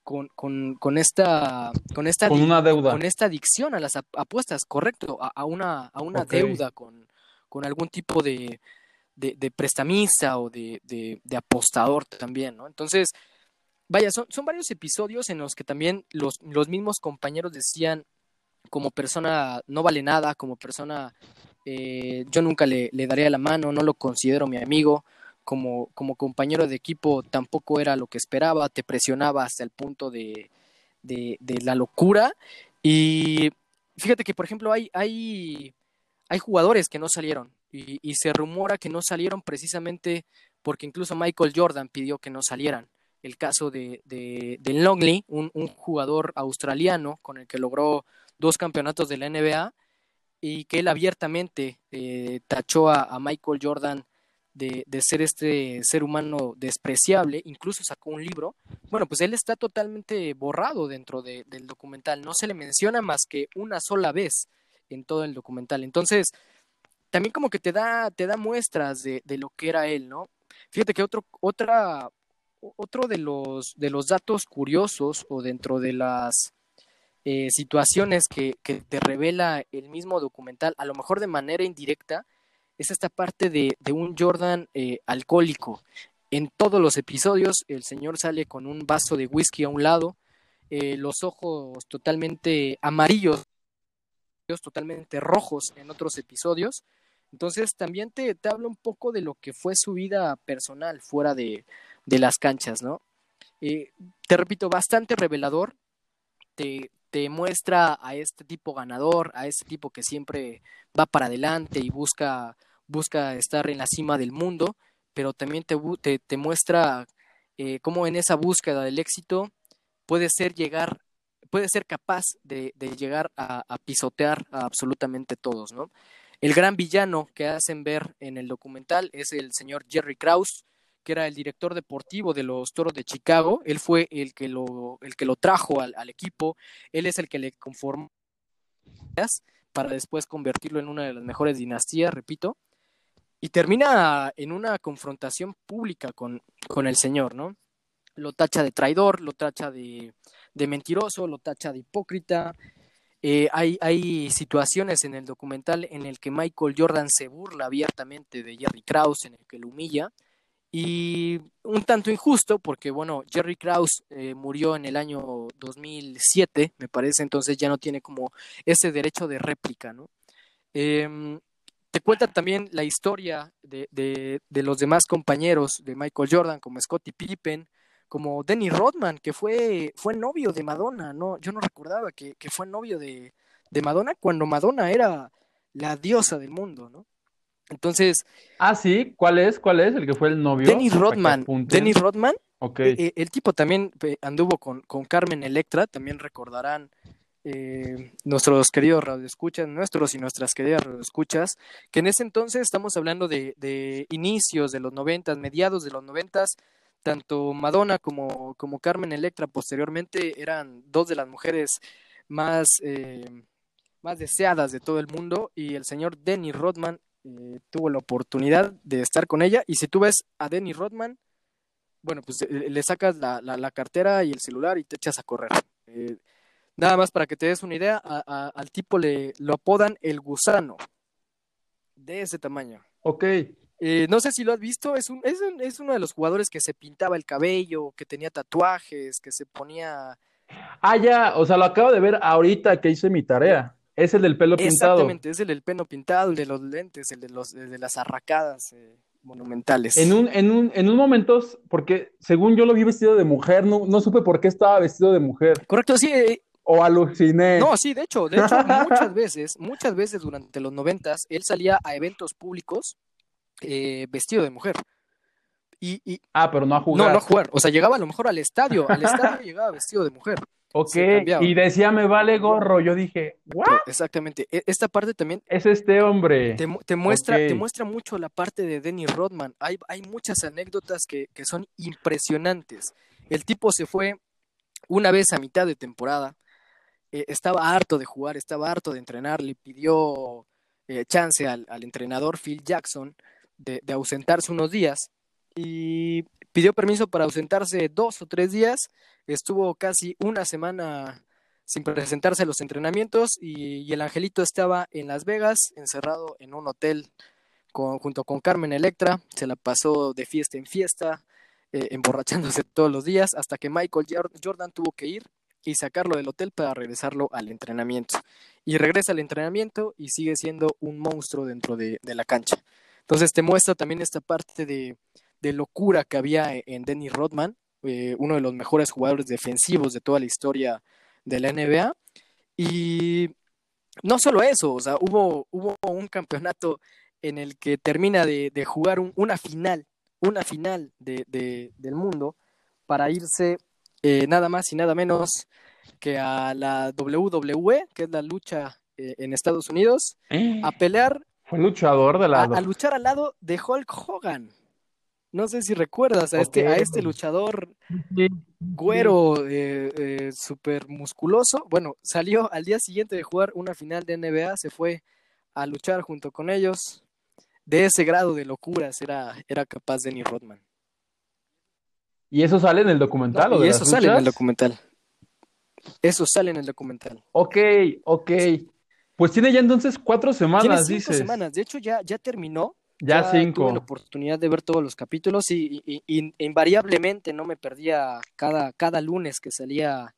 con, con, con esta con esta con una deuda con esta adicción a las apuestas correcto a, una a una deuda con, con algún tipo de, de, prestamista o de, de, apostador también, ¿no? Entonces, vaya, son, son varios episodios en los que también los, los mismos compañeros decían, como persona no vale nada, como persona eh, yo nunca le, le daría la mano, no lo considero mi amigo, como, como compañero de equipo tampoco era lo que esperaba, te presionaba hasta el punto de, de, de la locura. Y fíjate que, por ejemplo, hay, hay, hay jugadores que no salieron, y, se rumora que no salieron precisamente porque incluso Michael Jordan pidió que no salieran. El caso de, de, Longley, un, jugador australiano con el que logró dos campeonatos de la NBA y que él abiertamente eh, tachó a, Michael Jordan de, de, ser este ser humano despreciable, incluso sacó un libro. Bueno, pues él está totalmente borrado dentro del documental, no se le menciona más que una sola vez en todo el documental. Entonces, también como que te da, te da muestras de, de, lo que era él, ¿no? Fíjate que otro, otra, otro de los, de los datos curiosos o dentro de las eh, situaciones que, que, te revela el mismo documental, a lo mejor de manera indirecta, es esta parte de, de un Jordan eh, alcohólico. En todos los episodios el señor sale con un vaso de whisky a un lado, eh, los ojos totalmente amarillos, totalmente rojos en otros episodios, entonces también te, te habla un poco de lo que fue su vida personal fuera de, de las canchas, ¿no? Eh, te repito, bastante revelador, te, te muestra a este tipo ganador, a este tipo que siempre va para adelante y busca, busca estar en la cima del mundo, pero también te, te, te muestra eh, cómo en esa búsqueda del éxito puede ser llegar, puede ser capaz de, de llegar a, pisotear a absolutamente todos, ¿no? El gran villano que hacen ver en el documental es el señor Jerry Krause, que era el director deportivo de los Toros de Chicago. Él fue el que lo, el que lo trajo al, equipo. Él es el que le conformó para después convertirlo en una de las mejores dinastías, repito. Y termina en una confrontación pública con, con el señor, ¿no? Lo tacha de traidor, lo tacha de, de mentiroso, lo tacha de hipócrita, eh, hay, hay situaciones en el documental en el que Michael Jordan se burla abiertamente de Jerry Krause, en el que lo humilla, y un tanto injusto porque, bueno, Jerry Krause eh, murió en el año 2007, me parece, entonces ya no tiene como ese derecho de réplica, ¿no? Em, te cuenta también la historia de, de, de, los demás compañeros de Michael Jordan, como Scottie Pippen, como Denny Rodman, que fue, fue novio de Madonna, ¿no? Yo no recordaba que, que fue novio de, de, Madonna cuando Madonna era la diosa del mundo, ¿no? Entonces... Ah, sí, ¿cuál es? ¿Cuál es el que fue el novio? Denny Rodman. Denny Rodman. Ok. Eh, eh, el tipo también eh, anduvo con, con Carmen Electra, también recordarán nuestros queridos radioescuchas, nuestros y nuestras queridas radioescuchas, que en ese entonces estamos hablando de, de inicios de los noventas, mediados de los noventas, tanto Madonna como, como Carmen Electra posteriormente eran dos de las mujeres más, eh, más deseadas de todo el mundo y el señor Denny Rodman eh, tuvo la oportunidad de estar con ella y si tú ves a Denny Rodman, bueno, pues eh, le sacas la, la, cartera y el celular y te echas a correr. Nada más para que te des una idea, al tipo le lo apodan el gusano, de ese tamaño. Ok, Eh, no sé si lo has visto, es, un, es, es, uno de los jugadores que se pintaba el cabello, que tenía tatuajes, que se ponía... Ah, ya, o sea, lo acabo de ver ahorita que hice mi tarea. Es el del pelo pintado. Exactamente, es el del pelo pintado, el de los lentes, el de, los, de las arracadas eh, monumentales. En un, en, un, en un momento, porque según yo lo vi vestido de mujer, no, no supe por qué estaba vestido de mujer. Correcto, sí. O aluciné. No, sí, de hecho, de hecho, muchas veces, muchas veces durante los noventas, él salía a eventos públicos eh, vestido de mujer. Y, y, ah, pero no a jugar. No, no a jugar. O sea, llegaba a lo mejor al estadio. Al estadio llegaba vestido de mujer. Ok, y decía me vale gorro. Yo dije, ¿what? Exactamente. E, esta parte también. Es este hombre. Te, muestra, te muestra mucho la parte de Dennis Rodman. Hay, hay muchas anécdotas que, que son impresionantes. El tipo se fue una vez a mitad de temporada. Eh, estaba harto de jugar, estaba harto de entrenar. Le pidió eh, chance al, al entrenador Phil Jackson de, ausentarse unos días y pidió permiso para ausentarse dos o tres días. Estuvo casi una semana sin presentarse a los entrenamientos y, el angelito estaba en Las Vegas, encerrado en un hotel junto con Carmen Electra. Se la pasó de fiesta en fiesta, eh, emborrachándose todos los días, hasta que Michael Jordan tuvo que ir y sacarlo del hotel para regresarlo al entrenamiento. Y regresa al entrenamiento y sigue siendo un monstruo dentro de la cancha. Entonces te muestra también esta parte de, locura que había e, en Dennis Rodman, eh, uno de los mejores jugadores defensivos de toda la historia de la NBA. Y no solo eso, o sea, hubo, un campeonato en el que termina de, jugar una final, una final de, del mundo para irse eh, nada más y nada menos que a la WWE, que es la lucha eh, en Estados Unidos, a pelear fue luchador de lado. A, luchar al lado de Hulk Hogan. No sé si recuerdas a, este, a este luchador güero, eh, eh, súper musculoso. Bueno, salió al día siguiente de jugar una final de NBA, se fue a luchar junto con ellos. De ese grado de locuras era, era capaz Denny Rodman. ¿Y eso sale en el documental? y eso sale en el documental. Eso sale en el documental. Ok, ok. Pues tiene ya entonces cuatro semanas, tiene cinco semanas. De hecho, ya, ya terminó. Ya, cinco. Tuve la oportunidad de ver todos los capítulos y, invariablemente no me perdía cada, cada lunes que salía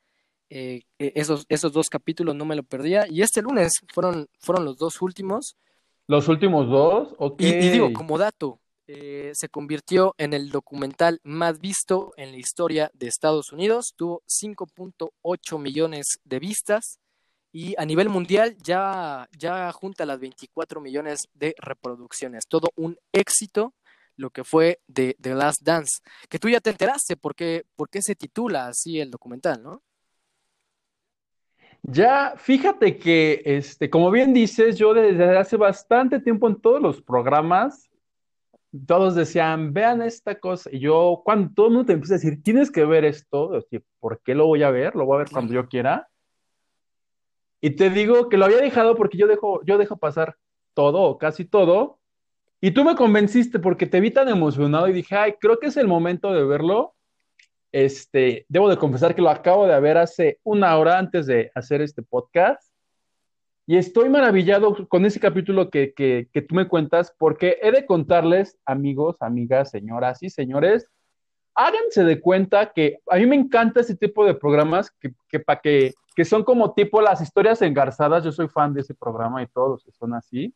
eh, e, esos, esos dos capítulos, no me lo perdía. Y este lunes fueron, fueron los dos últimos. ¿Los últimos dos? Y, digo, como dato, eh, se convirtió en el documental más visto en la historia de Estados Unidos. Tuvo 5.8 millones de vistas y a nivel mundial ya, ya junta las 24 millones de reproducciones. Todo un éxito lo que fue de The Last Dance, que tú ya te enteraste por qué, por qué se titula así el documental, ¿no? Ya, fíjate que, este, como bien dices, yo desde hace bastante tiempo en todos los programas, todos decían, vean esta cosa, y yo, cuando todo el mundo te empieza a decir, tienes que ver esto, ¿por qué lo voy a ver? Lo voy a ver cuando yo quiera. Y te digo que lo había dejado porque yo dejo, yo dejo pasar todo o casi todo. Y tú me convenciste porque te vi tan emocionado y dije, ay, creo que es el momento de verlo. Este, debo de confesar que lo acabo de ver hace una hora antes de hacer este podcast. Y estoy maravillado con ese capítulo que, que, que tú me cuentas porque he de contarles, amigos, amigas, señoras y señores, háganse de cuenta que a mí me encanta ese tipo de programas que, que, pa que, que son como tipo las historias engarzadas. Yo soy fan de ese programa y todos los que son así.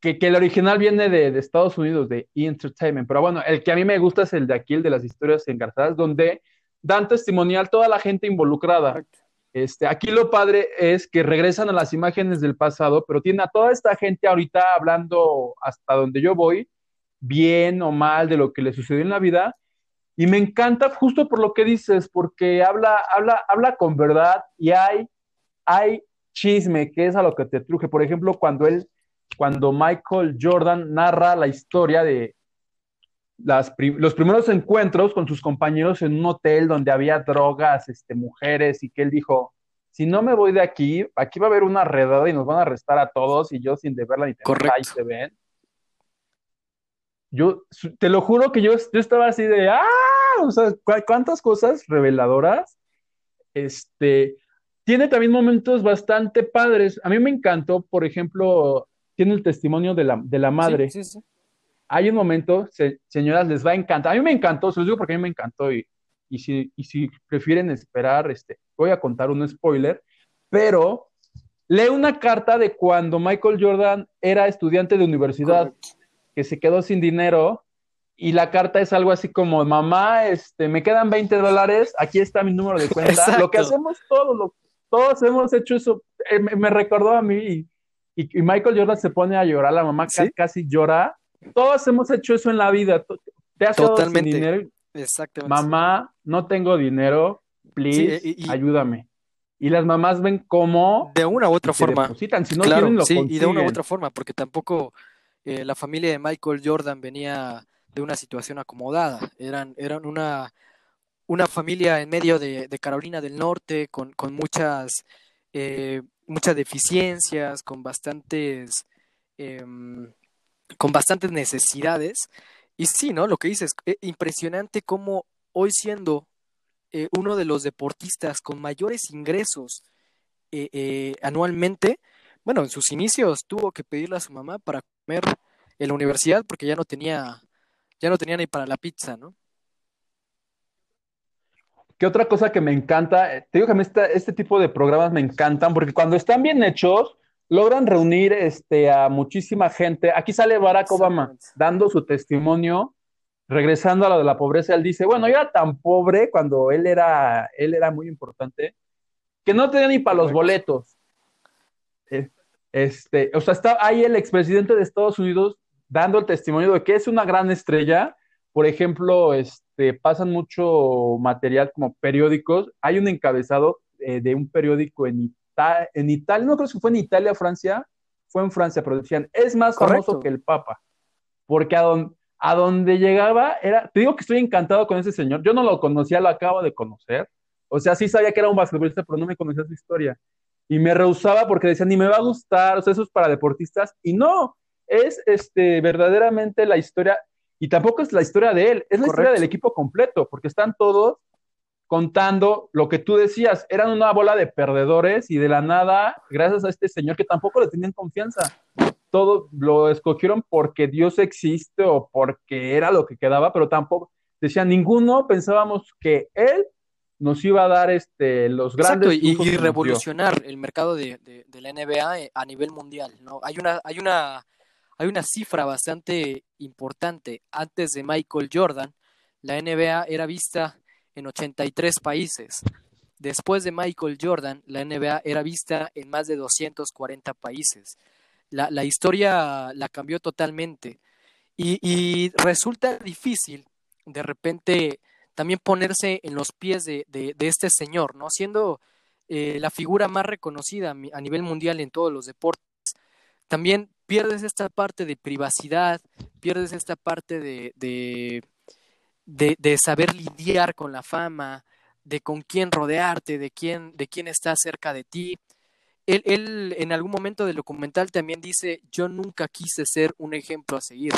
Que, que el original viene de, de, Estados Unidos, de E! Entertainment. Pero bueno, el que a mí me gusta es el de aquí, el de las historias engarzadas, donde dan testimonial toda la gente involucrada. Este, aquí lo padre es que regresan a las imágenes del pasado, pero tiene a toda esta gente ahorita hablando hasta donde yo voy, bien o mal de lo que le sucedió en la vida, y me encanta justo por lo que dices, porque habla, habla, habla con verdad y hay, hay chisme, que es a lo que te truje. Por ejemplo, cuando él, cuando Michael Jordan narra la historia de las, los primeros encuentros con sus compañeros en un hotel donde había drogas, este, mujeres, y que él dijo, si no me voy de aquí, aquí va a haber una redada y nos van a arrestar a todos, y yo sin deberla ni tenerla, ahí se ven. Yo te lo juro que yo, yo estaba así de, ¡ah! O sea, cuántas cosas reveladoras. Este, tiene también momentos bastante padres. A mí me encantó, por ejemplo, tiene el testimonio de la, de la madre. Hay un momento, señoras, les va a encantar. A mí me encantó, se los digo porque a mí me encantó y, y, si, y si prefieren esperar, este, voy a contar un spoiler, pero lee una carta de cuando Michael Jordan era estudiante de universidad, que se quedó sin dinero y la carta es algo así como, mamá, este, me quedan 20 dólares, aquí está mi número de cuenta. Lo que hacemos todos, todos hemos hecho eso. Eh, me, recordó a mí y, Michael Jordan se pone a llorar, la mamá casi llora. Todos hemos hecho eso en la vida. Te has Totalmente. Sin dinero. Exactamente. Mamá, no tengo dinero, please, ayúdame. Y las mamás ven cómo de una u otra forma depositan. si no claro, sí, y de una u otra forma, porque tampoco eh, la familia de Michael Jordan venía de una situación acomodada. Eran, eran una, una familia en medio de, Carolina del Norte con, con muchas, eh, muchas deficiencias, con bastantes, em, con bastantes necesidades. Y sí, ¿no? Lo que dices, es eh, impresionante cómo hoy siendo eh, uno de los deportistas con mayores ingresos anualmente, bueno, en sus inicios tuvo que pedirle a su mamá para comer en la universidad porque ya no tenía ya no tenía ni para la pizza, ¿no? ¿Qué otra cosa que me encanta? Eh, te digo que a mí este tipo de programas me encantan porque cuando están bien hechos, logran reunir este, a muchísima gente. Aquí sale Barack Obama dando su testimonio, regresando a lo de la pobreza. Él dice, bueno, yo era tan pobre cuando él era, él era muy importante, que no tenía ni para los boletos. Eh, este, o sea, está ahí el expresidente de Estados Unidos dando el testimonio de que es una gran estrella. Por ejemplo, este, pasan mucho material como periódicos. Hay un encabezado eh, de un periódico en, en Italia, no creo si fue en Italia o Francia, fue en Francia, pero decían, es más famoso que el Papa, porque a, a donde llegaba era, te digo que estoy encantado con ese señor, yo no lo conocía, lo acabo de conocer, o sea, sí sabía que era un basquetbolista, pero no me conocía su historia, y me rehusaba porque decía, ni me va a gustar, o sea, eso es para deportistas, y no, es este, verdaderamente la historia, y tampoco es la historia de él, es la historia del equipo completo, porque están todos contando lo que tú decías, eran una bola de perdedores y de la nada, gracias a este señor que tampoco le tenían confianza, todo lo escogieron porque Dios existe o porque era lo que quedaba, pero tampoco, decían, ninguno pensábamos que él nos iba a dar este los grandes Exacto, y, revolucionar el mercado de, de, la NBA eh, a nivel mundial, ¿no? Hay una, hay una hay una cifra bastante importante. Antes de Michael Jordan, la NBA era vista en 83 países. Después de Michael Jordan, la NBA era vista en más de 240 países. La, historia la cambió totalmente. Y, resulta difícil de repente también ponerse en los pies de, este señor, ¿no? Siendo eh, la figura más reconocida a nivel mundial en todos los deportes. También pierdes esta parte de privacidad, pierdes esta parte de, de, de, saber lidiar con la fama, de con quién rodearte, de quién, de quién está cerca de ti. Él, él en algún momento del documental también dice, yo nunca quise ser un ejemplo a seguir.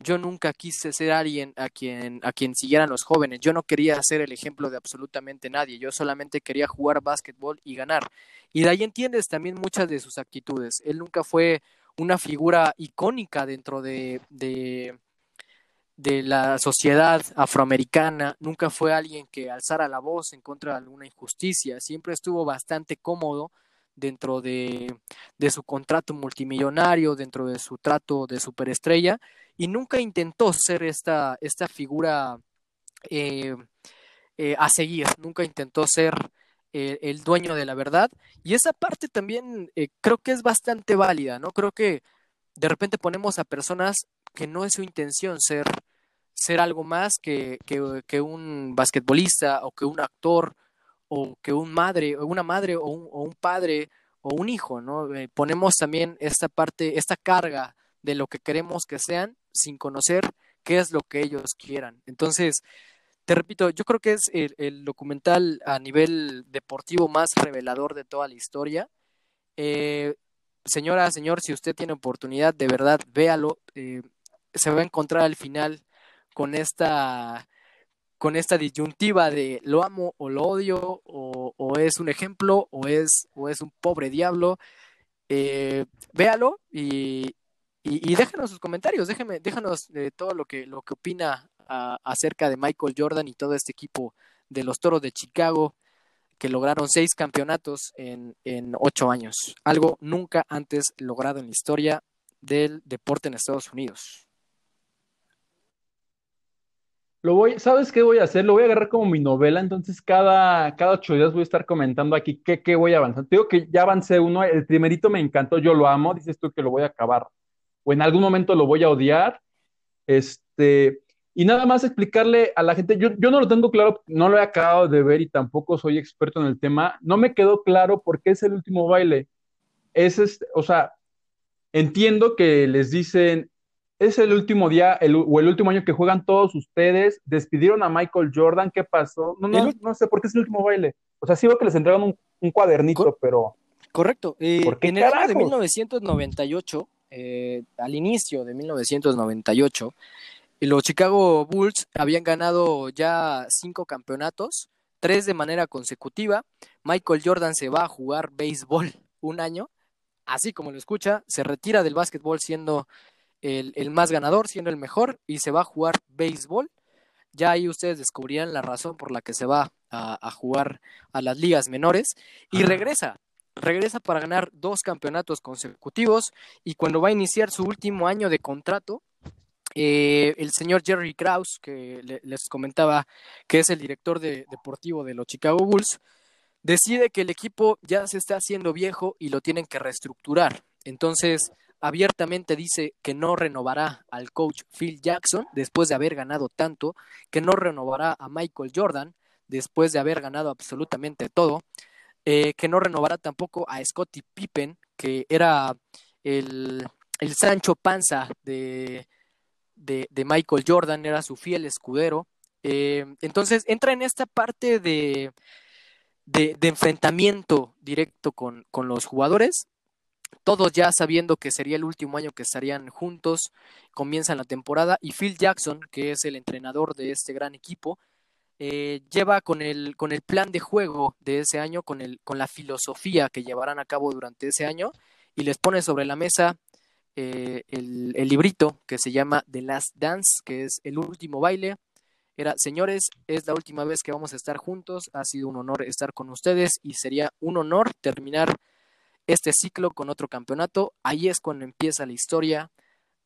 Yo nunca quise ser alguien a quien, a quien siguieran los jóvenes. Yo no quería ser el ejemplo de absolutamente nadie. Yo solamente quería jugar básquetbol y ganar. Y de ahí entiendes también muchas de sus actitudes. Él nunca fue una figura icónica dentro de, de, la sociedad afroamericana, nunca fue alguien que alzara la voz en contra de alguna injusticia, siempre estuvo bastante cómodo dentro de, de, su contrato multimillonario, dentro de su trato de superestrella, y nunca intentó ser esta, esta figura eh, eh, a seguir, nunca intentó ser eh, el dueño de la verdad. Y esa parte también creo que es bastante válida, ¿no? Creo que de repente ponemos a personas que no es su intención ser, ser algo más que, que, un basquetbolista o que un actor o que un madre, o una madre o un, padre o un hijo, ¿no? Eh, ponemos también esta parte, esta carga de lo que queremos que sean sin conocer qué es lo que ellos quieran. Entonces, te repito, yo creo que es el, documental a nivel deportivo más revelador de toda la historia. Eh, señora, señor, si usted tiene oportunidad, de verdad, véalo. Eh, se va a encontrar al final con esta con esta disyuntiva de lo amo o lo odio, o, es un ejemplo, o es, o es un pobre diablo. Eh, véalo y, Y, déjenos sus comentarios, déjenme, déjanos de todo lo que, lo que opina acerca de Michael Jordan y todo este equipo de los Toros de Chicago que lograron seis campeonatos en, en ocho años, algo nunca antes logrado en la historia del deporte en Estados Unidos. Lo voy, ¿sabes qué voy a hacer? Lo voy a agarrar como mi novela, entonces cada, cada ocho días voy a estar comentando aquí qué, qué voy avanzando. Te digo que ya avancé uno, el primerito me encantó, yo lo amo, dices tú que lo voy a acabar, o en algún momento lo voy a odiar, este, y nada más explicarle a la gente, yo, yo no lo tengo claro, no lo he acabado de ver y tampoco soy experto en el tema, no me quedó claro por qué es el último baile. Es este, o sea, entiendo que les dicen, es el último día o el último año que juegan todos ustedes. Despidieron a Michael Jordan. ¿Qué pasó? No, no, no sé por qué es el último baile. O sea, sí veo que les entregan un, cuadernito, pero. Correcto. Eh, en el año de 1998, eh, al inicio de 1998, los Chicago Bulls habían ganado ya cinco campeonatos, tres de manera consecutiva. Michael Jordan se va a jugar béisbol un año, así como lo escucha, se retira del básquetbol siendo el, más ganador, siendo el mejor, y se va a jugar béisbol. Ya ahí ustedes descubrirán la razón por la que se va a, jugar a las ligas menores y regresa, regresa para ganar dos campeonatos consecutivos y cuando va a iniciar su último año de contrato, eh, el señor Jerry Krause, que les comentaba que es el director deportivo de los Chicago Bulls, decide que el equipo ya se está haciendo viejo y lo tienen que reestructurar. Entonces, abiertamente dice que no renovará al coach Phil Jackson después de haber ganado tanto, que no renovará a Michael Jordan después de haber ganado absolutamente todo, eh, que no renovará tampoco a Scottie Pippen, que era el, Sancho Panza de, de, Michael Jordan, era su fiel escudero. Eh, entonces entra en esta parte de, de, enfrentamiento directo con, con los jugadores todos ya sabiendo que sería el último año que estarían juntos, comienzan la temporada y Phil Jackson, que es el entrenador de este gran equipo, eh, lleva con el, con el plan de juego de ese año, con, el, con la filosofía que llevarán a cabo durante ese año y les pone sobre la mesa eh, el, el, librito que se llama The Last Dance, que es el último baile. Era, señores, es la última vez que vamos a estar juntos, ha sido un honor estar con ustedes y sería un honor terminar este ciclo con otro campeonato. Ahí es cuando empieza la historia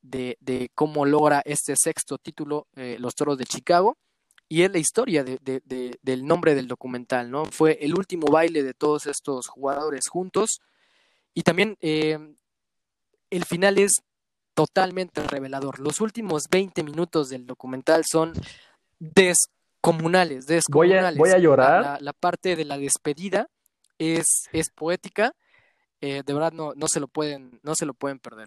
de, cómo logra este sexto título eh, los Toros de Chicago. Y es la historia del nombre del documental, ¿no? Fue el último baile de todos estos jugadores juntos. Y también eh, el final es totalmente revelador. Los últimos 20 minutos del documental son descomunales, descomunales. Voy a, llorar. La, parte de la despedida es, es poética eh, de verdad no, no se lo pueden, no se lo pueden perder.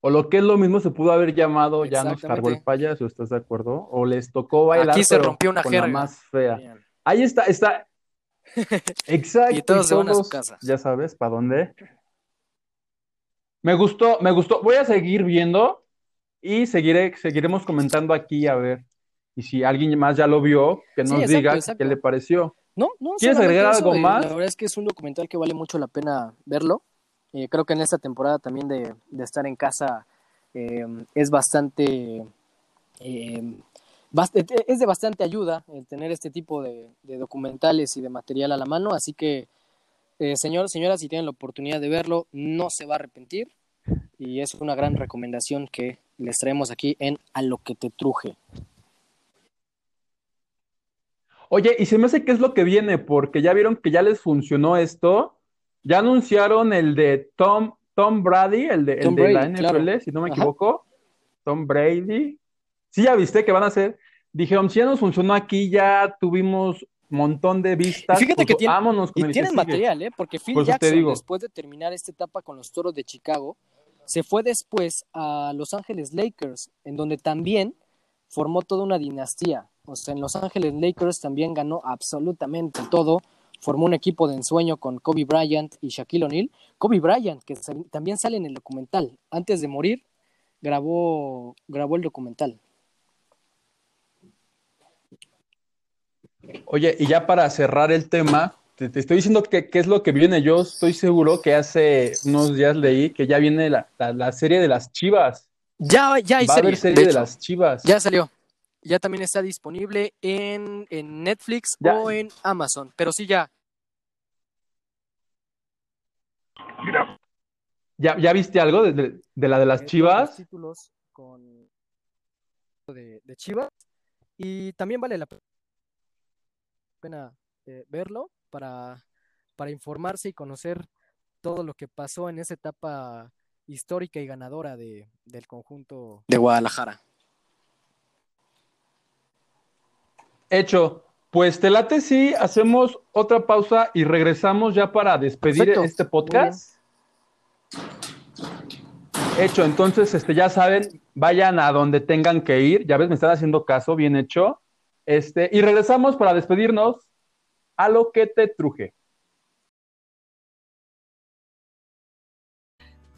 O lo que es lo mismo se pudo haber llamado ya nos cargó el payaso, ¿estás de acuerdo? O les tocó bailar. Aquí se rompió una jerga. más fea. Ahí está, está. Exacto. y todos, se van a su casa. Ya sabes, ¿para dónde? Me gustó, me gustó. Voy a seguir viendo y seguiré, seguiremos comentando aquí a ver. Y si alguien más ya lo vio, que nos diga qué le pareció. No, no. ¿Quieres agregar algo más? La verdad es que es un documental que vale mucho la pena verlo. Eh, creo que en esta temporada también de, estar en casa eh, es bastante, eh, es de bastante ayuda el tener este tipo de, documentales y de material a la mano. Así que, señor, señora, si tienen la oportunidad de verlo, no se va a arrepentir. Y es una gran recomendación que les traemos aquí en A lo que te truje. Oye, y se me hace qué es lo que viene, porque ya vieron que ya les funcionó esto. Ya anunciaron el de Tom, Tom Brady, el de, la NFL, si no me equivoco. Tom Brady. Sí, ya viste que van a hacer. Dijeron, si ya nos funcionó aquí, ya tuvimos un montón de vistas. fíjate que pues, tienen material, ¿eh? Porque Phil Jackson, después de terminar esta etapa con los Toros de Chicago, se fue después a Los Ángeles Lakers, en donde también formó toda una dinastía. O sea, en Los Ángeles Lakers también ganó absolutamente todo. Formó un equipo de ensueño con Kobe Bryant y Shaquille O'Neal. Kobe Bryant, que también sale en el documental. Antes de morir, grabó, grabó el documental. Oye, y ya para cerrar el tema, te, estoy diciendo qué es lo que viene. Yo estoy seguro que hace unos días leí que ya viene la, serie de las chivas. Ya, ya hay Va serie. A haber serie de, las chivas. Ya salió. Ya también está disponible en, Netflix o en Amazon. Pero sí, ya. ¿Ya, ya viste algo de, la de las chivas? Títulos con de, de Chivas. Y también vale la pena eh, verlo para, para informarse y conocer todo lo que pasó en esa etapa histórica y ganadora de, del conjunto de Guadalajara. Hecho. Pues te late si hacemos otra pausa y regresamos ya para despedir este podcast. Hecho, entonces este, ya saben, vayan a donde tengan que ir. Ya ves, me están haciendo caso, bien hecho. Este, y regresamos para despedirnos a lo que te truje.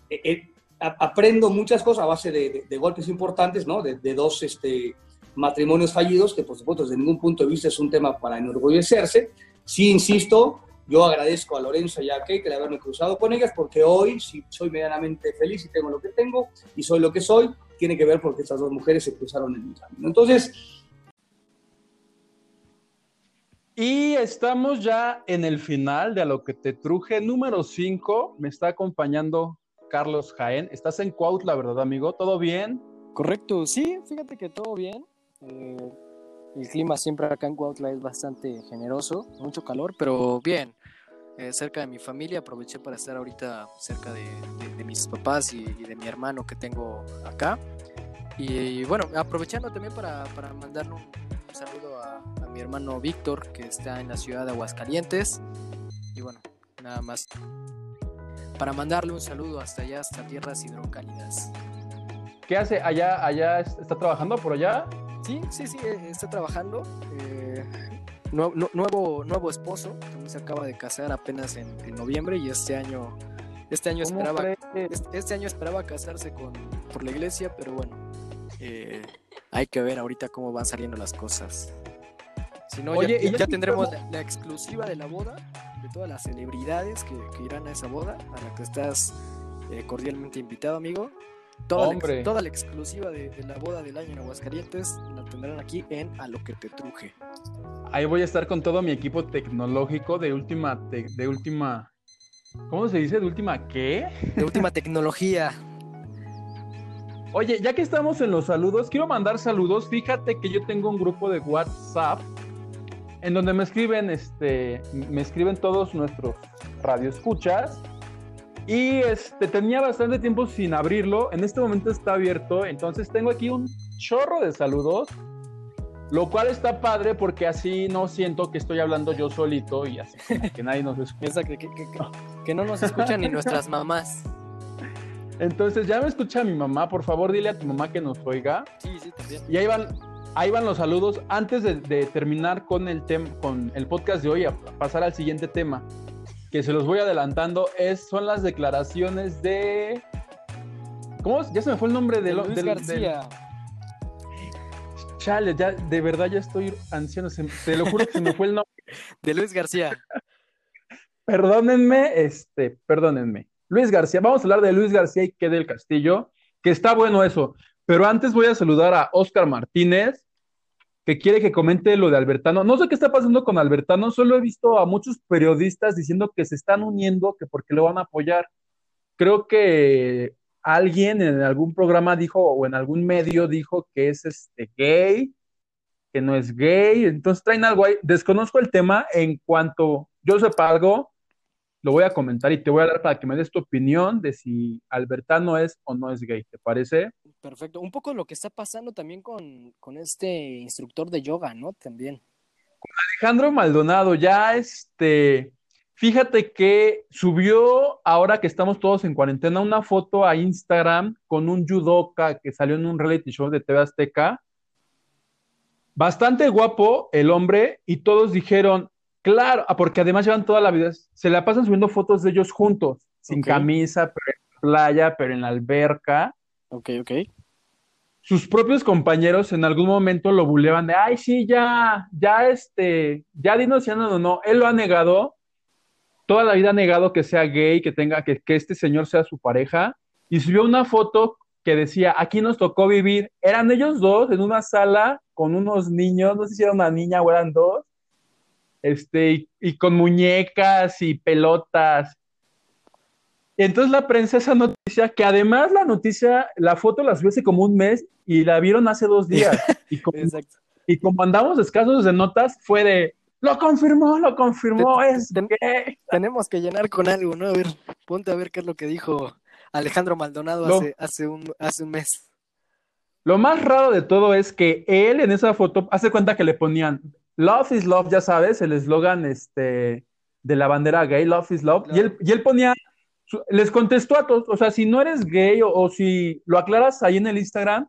Eh, eh, aprendo muchas cosas a base de, golpes importantes, ¿no? De, dos este, matrimonios fallidos, que por supuesto desde ningún punto de vista es un tema para enorgullecerse. Sí, insisto, yo agradezco a Lorenzo y a Kate el haberme cruzado con ellas, porque hoy, si soy medianamente feliz y tengo lo que tengo y soy lo que soy, tiene que ver porque estas dos mujeres se cruzaron en mi camino. Entonces, Y estamos ya en el final de A lo que te truje, número 5. Me está acompañando Carlos Jaén. Estás en Cuautla, ¿verdad, amigo? ¿Todo bien? Correcto, sí, fíjate que todo bien. Eh, el clima siempre acá en Cuautla es bastante generoso, mucho calor, pero bien. Eh, cerca de mi familia, aproveché para estar ahorita cerca de, mis papás y, de mi hermano que tengo acá. Y, bueno, aprovechando también para, para mandarle un saludo a, mi hermano Víctor, que está en la ciudad de Aguascalientes. Y bueno, nada más para mandarle un saludo hasta allá, hasta tierras hidrocálidas. ¿Qué hace allá? ¿Allá está trabajando por allá? Sí, sí, sí, eh, está trabajando. Eh, nuevo, nuevo esposo, también se acaba de casar apenas en, noviembre y este año, este año esperaba, este, este, año esperaba casarse con, por la iglesia, pero bueno, eh, hay que ver ahorita cómo van saliendo las cosas. Si no, ya, tendremos la, exclusiva de la boda, de todas las celebridades que, irán a esa boda, a la que estás eh, cordialmente invitado, amigo. Toda, La, toda la exclusiva de, la boda del año en Aguascalientes la tendrán aquí en A lo que te truje. Ahí voy a estar con todo mi equipo tecnológico de última, de última, ¿cómo se dice? ¿De última qué? De última tecnología. Oye, ya que estamos en los saludos, quiero mandar saludos. Fíjate que yo tengo un grupo de WhatsApp en donde me escriben, este, me escriben todos nuestros radioescuchas. Y este, tenía bastante tiempo sin abrirlo. En este momento está abierto. Entonces tengo aquí un chorro de saludos. Lo cual está padre porque así no siento que estoy hablando yo solito y así que nadie nos escucha. Que, que, no nos escuchan ni nuestras mamás. Entonces ya me escucha mi mamá. Por favor, dile a tu mamá que nos oiga. Sí, sí, también. Y ahí van, ahí van los saludos. Antes de, terminar con el, con el podcast de hoy, a pasar al siguiente tema, que se los voy adelantando, es, son las declaraciones de... ¿Cómo? Ya se me fue el nombre de, Luis García. Chale, ya, de verdad ya estoy anciano, te lo juro que se me fue el nombre. De Luis García. perdónenme, este, perdónenme. Luis García, vamos a hablar de Luis García y qué del Castillo, que está bueno eso. Pero antes voy a saludar a Oscar Martínez, que quiere que comente lo de Albertano. No sé qué está pasando con Albertano, solo he visto a muchos periodistas diciendo que se están uniendo, que porque lo van a apoyar. Creo que alguien en algún programa dijo o en algún medio dijo que es este gay, que no es gay, entonces traen algo ahí. Desconozco el tema, en cuanto yo sepa algo, lo voy a comentar y te voy a dar para que me des tu opinión de si Albertano es o no es gay, ¿te parece? Perfecto. Un poco lo que está pasando también con, este instructor de yoga, ¿no? También. Con Alejandro Maldonado, ya este, fíjate que subió, ahora que estamos todos en cuarentena, una foto a Instagram con un judoka que salió en un reality show de TV Azteca. Bastante guapo el hombre y todos dijeron, Claro, ah, porque además llevan toda la vida, se la pasan subiendo fotos de ellos juntos, sin camisa, pero en la playa, pero en la alberca. Ok, ok. Sus propios compañeros en algún momento lo buleaban de, ay, sí, ya, ya, este, ya dinos ya no, no, él lo ha negado toda la vida ha negado que sea gay, que tenga, que, que este señor sea su pareja, y subió una foto que decía, aquí nos tocó vivir. Eran ellos dos en una sala con unos niños, no sé si era una niña o eran dos, este, y, con muñecas y pelotas. Entonces la prensa esa noticia, que además la noticia, la foto la subió hace como un mes y la vieron hace dos días. Y como, y como andamos escasos de notas, fue de, lo confirmó, lo confirmó, es Tenemos que llenar con algo, ¿no? A ver, ponte a ver qué es lo que dijo Alejandro Maldonado hace, hace, un, hace un mes. Lo más raro de todo es que él en esa foto hace cuenta que le ponían Love is Love, ya sabes, el eslogan este, de la bandera gay, Love is Love, y, él, y él ponía, les contestó a todos, o sea, si no eres gay o, si lo aclaras ahí en el Instagram,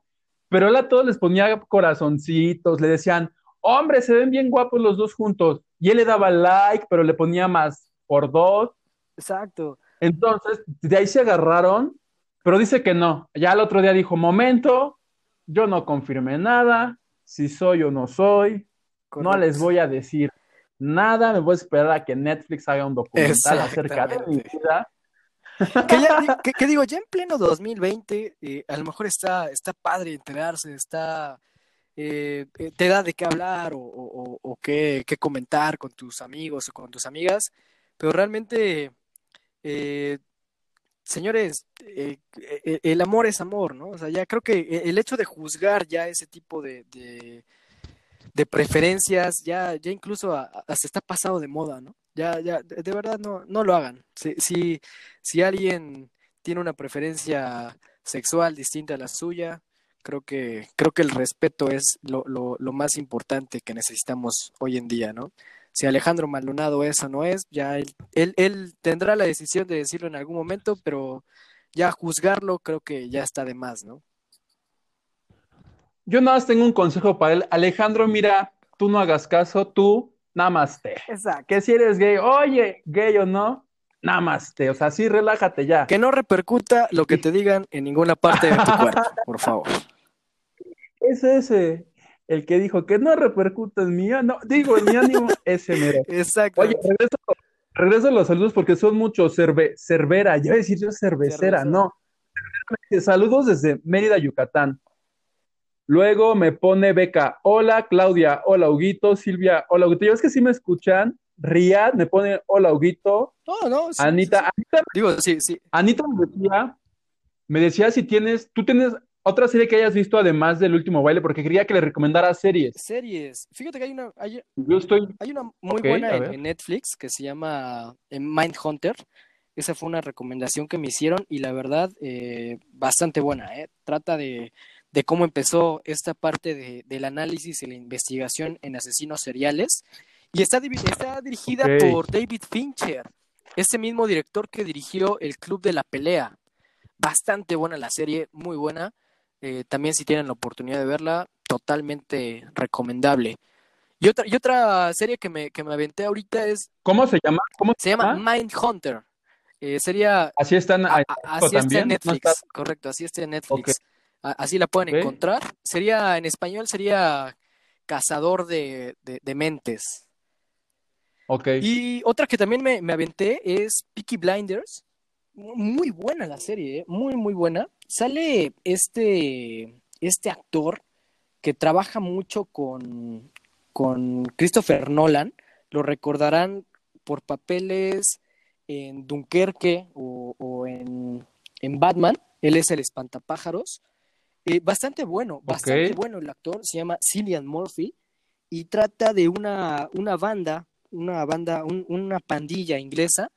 pero él a todos les ponía corazoncitos, le decían, hombre, se ven bien guapos los dos juntos, y él le daba like, pero le ponía más por dos. Exacto. Entonces, de ahí se agarraron, pero dice que no. Ya el otro día dijo, momento, yo no confirmé nada, si soy o no soy, no les voy a decir nada, me voy a esperar a que Netflix haga un documental acerca de mi vida. Que, digo, ya en pleno 2020, eh, a lo mejor está, está padre enterarse, está, eh, eh, te da de qué hablar o, qué, qué, comentar con tus amigos o con tus amigas, pero realmente señores, eh, eh, el amor es amor, ¿no? O sea, ya creo que e, el hecho de juzgar ya ese tipo de, de, preferencias, ya, ya incluso se está pasado de moda, ¿no? Ya, ya, de, verdad no, no lo hagan. Si, si, si, alguien tiene una preferencia sexual distinta a la suya, creo que, creo que el respeto es lo, lo, lo más importante que necesitamos hoy en día, ¿no? si Alejandro Maldonado es o no es, ya él, él, tendrá la decisión de decirlo en algún momento, pero ya juzgarlo creo que ya está de más, ¿no? Yo nada más tengo un consejo para él. Alejandro, mira, tú no hagas caso, tú namaste. Exacto. Que si eres gay, oye, gay o no, namaste. O sea, sí, relájate ya. Que no repercuta lo que te digan en ninguna parte de tu cuerpo, por favor. Es ese el que dijo que no repercute en mí, no, digo, en mi ánimo, ese mero. Exacto. Oye, regreso, a los saludos porque son muchos, cerve, cervera, yo iba a decir yo cervecera, no. Saludos desde Mérida, Yucatán. Luego me pone Beca, hola Claudia, hola Huguito, Silvia, hola Huguito. Yo es que sí me escuchan. Riad me pone hola Huguito. No, no, Anita, Anita, digo, sí, sí. Anita me decía, me decía si tienes, tú tienes otra serie que hayas visto además del último baile, porque quería que le recomendara series. Series. Fíjate que hay una, hay, Yo estoy... hay una muy buena en, Netflix que se llama eh, Mindhunter. Esa fue una recomendación que me hicieron y la verdad, eh, bastante buena. ¿eh? Trata de, de, cómo empezó esta parte de, del análisis y la investigación en asesinos seriales. Y está, está dirigida por David Fincher, ese mismo director que dirigió El Club de la Pelea. Bastante buena la serie, muy buena. Eh, también si tienen la oportunidad de verla, totalmente recomendable. Y otra, y otra serie que me, que me aventé ahorita es... ¿Cómo se llama? ¿Cómo se, llama? Mindhunter. Eh, sería... Así están así está en Netflix, correcto, así está en Netflix. Así la pueden encontrar. Sería, en español sería Cazador de, de, Mentes. Ok. Y otra que también me, me aventé es Peaky Blinders. Muy buena la serie, ¿eh? muy, muy buena sale este, este actor que trabaja mucho con, con Christopher Nolan, lo recordarán por papeles en Dunkerque o, en, Batman, él es el espantapájaros, eh, bastante bueno, bastante bueno el actor, se llama Cillian Murphy y trata de una, una banda, una banda, una pandilla inglesa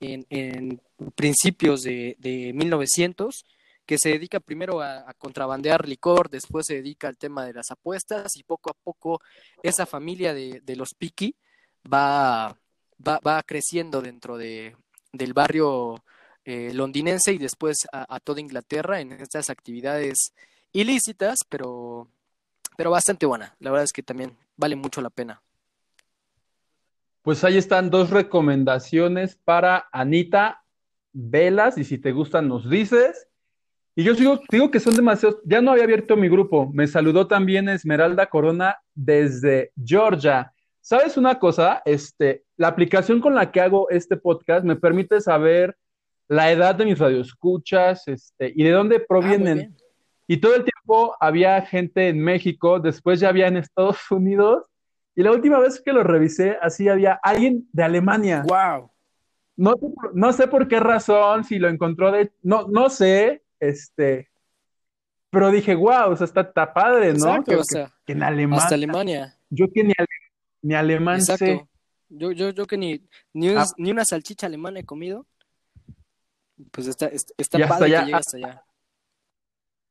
en, en principios de, de 1900 que se dedica primero a, contrabandear licor, después se dedica al tema de las apuestas y poco a poco esa familia de, los Piki va, va, creciendo dentro de, del barrio eh, londinense y después a, toda Inglaterra en estas actividades ilícitas, pero, pero bastante buena. La verdad es que también vale mucho la pena. Pues ahí están dos recomendaciones para Anita. Velas y si te gustan nos dices. Y yo digo, digo que son demasiados. Ya no había abierto mi grupo. Me saludó también Esmeralda Corona desde Georgia. ¿Sabes una cosa? Este, la aplicación con la que hago este podcast me permite saber la edad de mis radioescuchas, este, y de dónde Ah, provienen. bien. Y todo el tiempo había gente en México, después ya había en Estados Unidos, y la última vez que lo revisé, así había alguien de Alemania. Wow. No, sé por- no sé por qué razón, si lo encontró de, no, no sé, este, pero dije, wow, o sea, está, está padre, ¿no? Exacto, Que, o sea, que en Alemania, hasta Alemania. yo que ni, ale- ni alemán sé. Exacto. Yo, yo, yo que ni, ni, Ah. ni una salchicha alemana he comido. Pues está, está, hasta padre allá- que llegue hasta allá.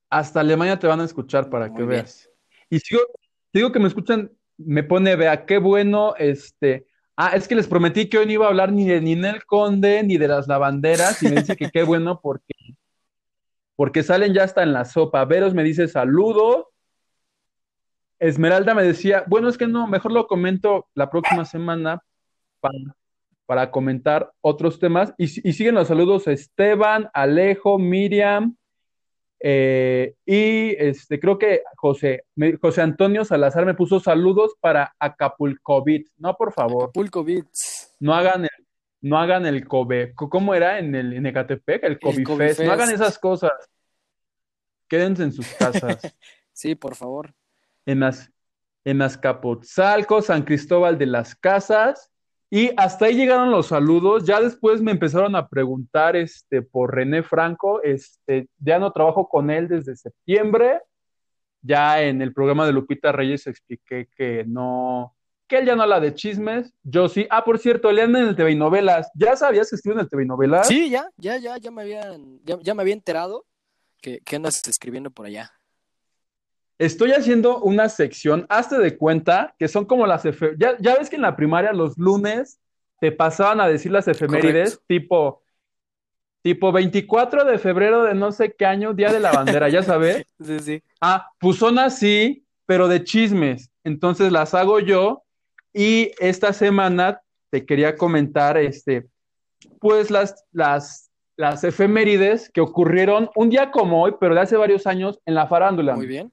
Hasta Alemania te van a escuchar para Muy que bien. veas. Y sigo, digo que me escuchan, me pone, vea, qué bueno, este, ah, es que les prometí que hoy no iba a hablar ni de Ninel Conde ni de las lavanderas, y me dice que qué bueno porque, porque salen ya hasta en la sopa. Veros me dice saludos. Esmeralda me decía, bueno, es que no, mejor lo comento la próxima semana para, para comentar otros temas. Y, y siguen los saludos Esteban, Alejo, Miriam, eh, y este, creo que José, me- José Antonio Salazar me puso saludos para Acapulco Beat. No, por favor, Acapulco Beats. no hagan el, no hagan el Kobe. ¿Cómo era en el en Ecatepec? El Kobe Kobe Fest. No hagan esas cosas. Quédense en sus casas. Sí, por favor. en las en Azcapotzalco, San Cristóbal de las Casas, y hasta ahí llegaron los saludos. Ya después me empezaron a preguntar este, por René Franco. Este, ya no trabajo con él desde septiembre. Ya en el programa de Lupita Reyes expliqué que no, que él ya no habla de chismes. Yo sí. Ah, por cierto, lean en el TV y Novelas. ¿Ya sabías que estuvo en el TV y Novelas? Sí, ya, ya, ya, ya me habían, ya, ya me había enterado que, que andas escribiendo por allá. Estoy haciendo una sección, hazte de cuenta, que son como las efe- ya, ya ves que en la primaria los lunes te pasaban a decir las efemérides, Correcto. tipo, tipo 24 de febrero de no sé qué año, Día de la Bandera, ya sabes. Sí, sí. Ah, pues son así, pero de chismes. Entonces las hago yo y esta semana te quería comentar, este, pues las, las, las efemérides que ocurrieron un día como hoy, pero de hace varios años en la farándula. Muy bien.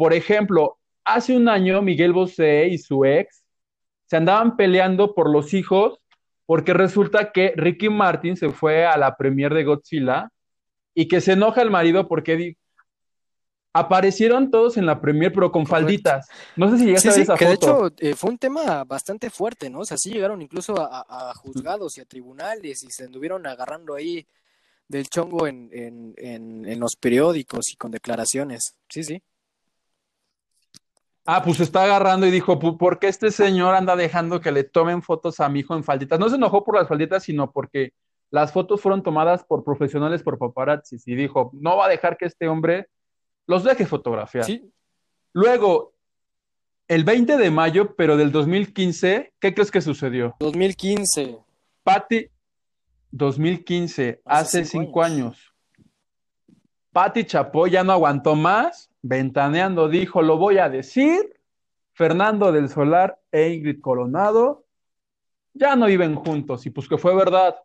Por ejemplo, hace un año Miguel Bosé y su ex se andaban peleando por los hijos porque resulta que Ricky Martin se fue a la premier de Godzilla y que se enoja el marido porque aparecieron todos en la premier pero con Correcto. falditas. No sé si llegaste Sí, a ver sí, esa que de hecho eh, fue un tema bastante fuerte, ¿no? O sea, sí llegaron incluso a, a- a juzgados y a tribunales y se anduvieron agarrando ahí del chongo en, en, en, en los periódicos y con declaraciones. Sí, sí. Ah, pues se está agarrando y dijo, "Pu- ¿por qué este señor anda dejando que le tomen fotos a mi hijo en falditas? No se enojó por las falditas, sino porque las fotos fueron tomadas por profesionales, por paparazzis, y dijo, no va a dejar que este hombre los deje fotografiar. Sí, Luego, el 20 de mayo, pero del 2015, ¿qué crees que sucedió? 2015. Patti, 2015, hace, Hace cinco cinco años. Patti Chapoy ya no aguantó más, ventaneando dijo, lo voy a decir. Fernando del Solar e Ingrid Coronado ya no viven juntos, y pues que fue verdad.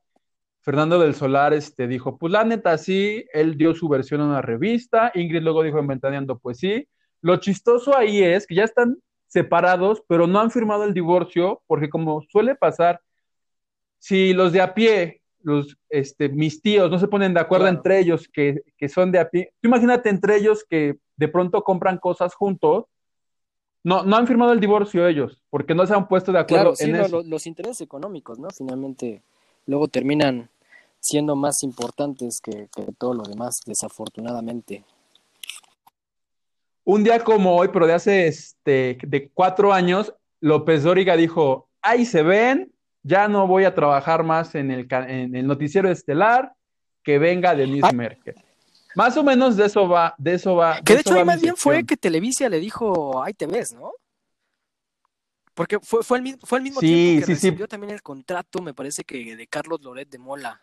Fernando del Solar este, dijo, pues la neta sí, él dio su versión en una revista, Ingrid luego dijo en Ventaneando, pues sí. Lo chistoso ahí es que ya están separados, pero no han firmado el divorcio, porque como suele pasar, si los de a pie, los, este, mis tíos no se ponen de acuerdo Claro. entre ellos que, que son de a pie, tú imagínate entre ellos que de pronto compran cosas juntos, no, no han firmado el divorcio ellos, porque no se han puesto de acuerdo Claro, sí, en eso. los intereses económicos, ¿no? Finalmente, luego terminan siendo más importantes que, que todo lo demás, desafortunadamente. Un día como hoy, pero de hace este, de cuatro años, López Dóriga dijo, ahí se ven, ya no voy a trabajar más en el, en el noticiero estelar, que venga Denise Ah. Merkel. Más o menos de eso va, de eso va. Que de hecho ahí más bien fue que Televisa le dijo, ahí te ves, ¿no? Porque fue, fue, el, fue al mismo Sí, tiempo que sí, sí. recibió también el contrato, me parece que de Carlos Loret de Mola.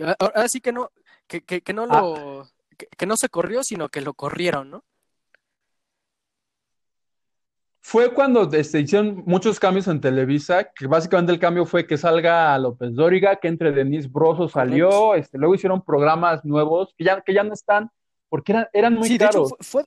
Ah, Ahora sí que no, que, que, que no Ah. lo, que, que no se corrió, sino que lo corrieron, ¿no? Fue cuando este, hicieron muchos cambios en Televisa, que básicamente el cambio fue que salga López Dóriga, que entre Denise Broso salió, este, luego hicieron programas nuevos que ya, que ya no están, porque eran, eran muy sí, de hecho caros. fue, fue-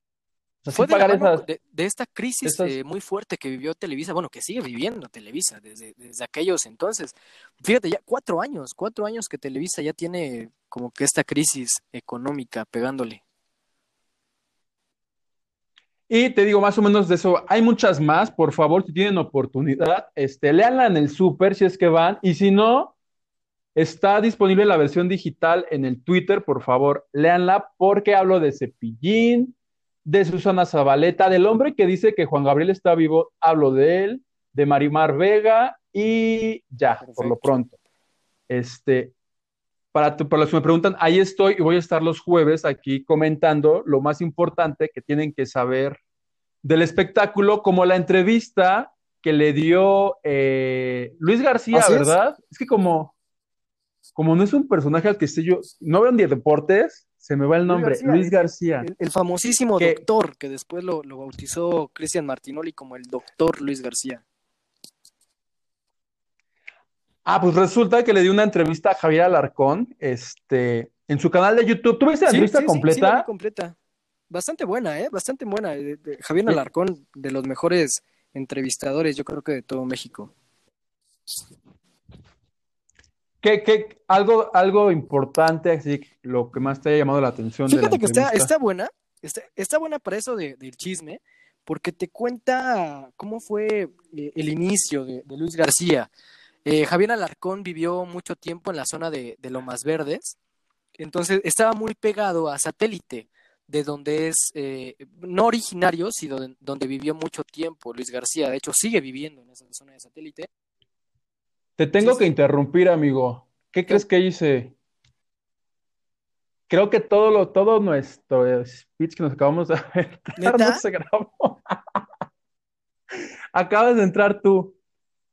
O Fue de, esta crisis eh, muy fuerte que vivió Televisa, bueno, que sigue viviendo Televisa desde, desde aquellos entonces. Fíjate, ya cuatro años, cuatro años que Televisa ya tiene como que esta crisis económica pegándole. Y te digo más o menos de eso, hay muchas más, por favor, si tienen oportunidad, este, léanla en el súper si es que van, y si no, está disponible la versión digital en el Twitter, por favor, léanla, porque hablo de Cepillín, de Susana Zabaleta, del hombre que dice que Juan Gabriel está vivo, hablo de él, de Marimar Vega, y ya, por lo pronto. Este, para, para, los que me preguntan, ahí estoy y voy a estar los jueves aquí comentando lo más importante que tienen que saber del espectáculo, como la entrevista que le dio eh, Luis García, ¿verdad? Es? que como, como no es un personaje al que esté yo, no veo de deportes, se me va el nombre, Luis García. El, famosísimo doctor, que después lo, lo bautizó Cristian Martinoli como el doctor Luis García. Ah, pues resulta que le di una entrevista a Javier Alarcón, este, en su canal de YouTube. ¿Tú viste la entrevista completa? Sí, completa. Bastante buena, ¿eh? Bastante buena. Javier Alarcón, de los mejores entrevistadores, yo creo que de todo México. ¿Qué, qué, algo, algo importante, así lo que más te haya llamado la atención? Fíjate que está, está buena, está, está buena para eso de, del chisme, porque te cuenta cómo fue eh, el inicio de, de Luis García. Eh, Javier Alarcón vivió mucho tiempo en la zona de, Lomas Verdes, entonces estaba muy pegado a satélite, de donde es eh, no originario, sino donde vivió mucho tiempo Luis García. De hecho, sigue viviendo en esa zona de satélite. Te tengo que interrumpir, amigo. ¿Qué, crees que hice? Creo que todo lo, todo nuestro speech que nos acabamos de ver no se grabó. Acabas de entrar tú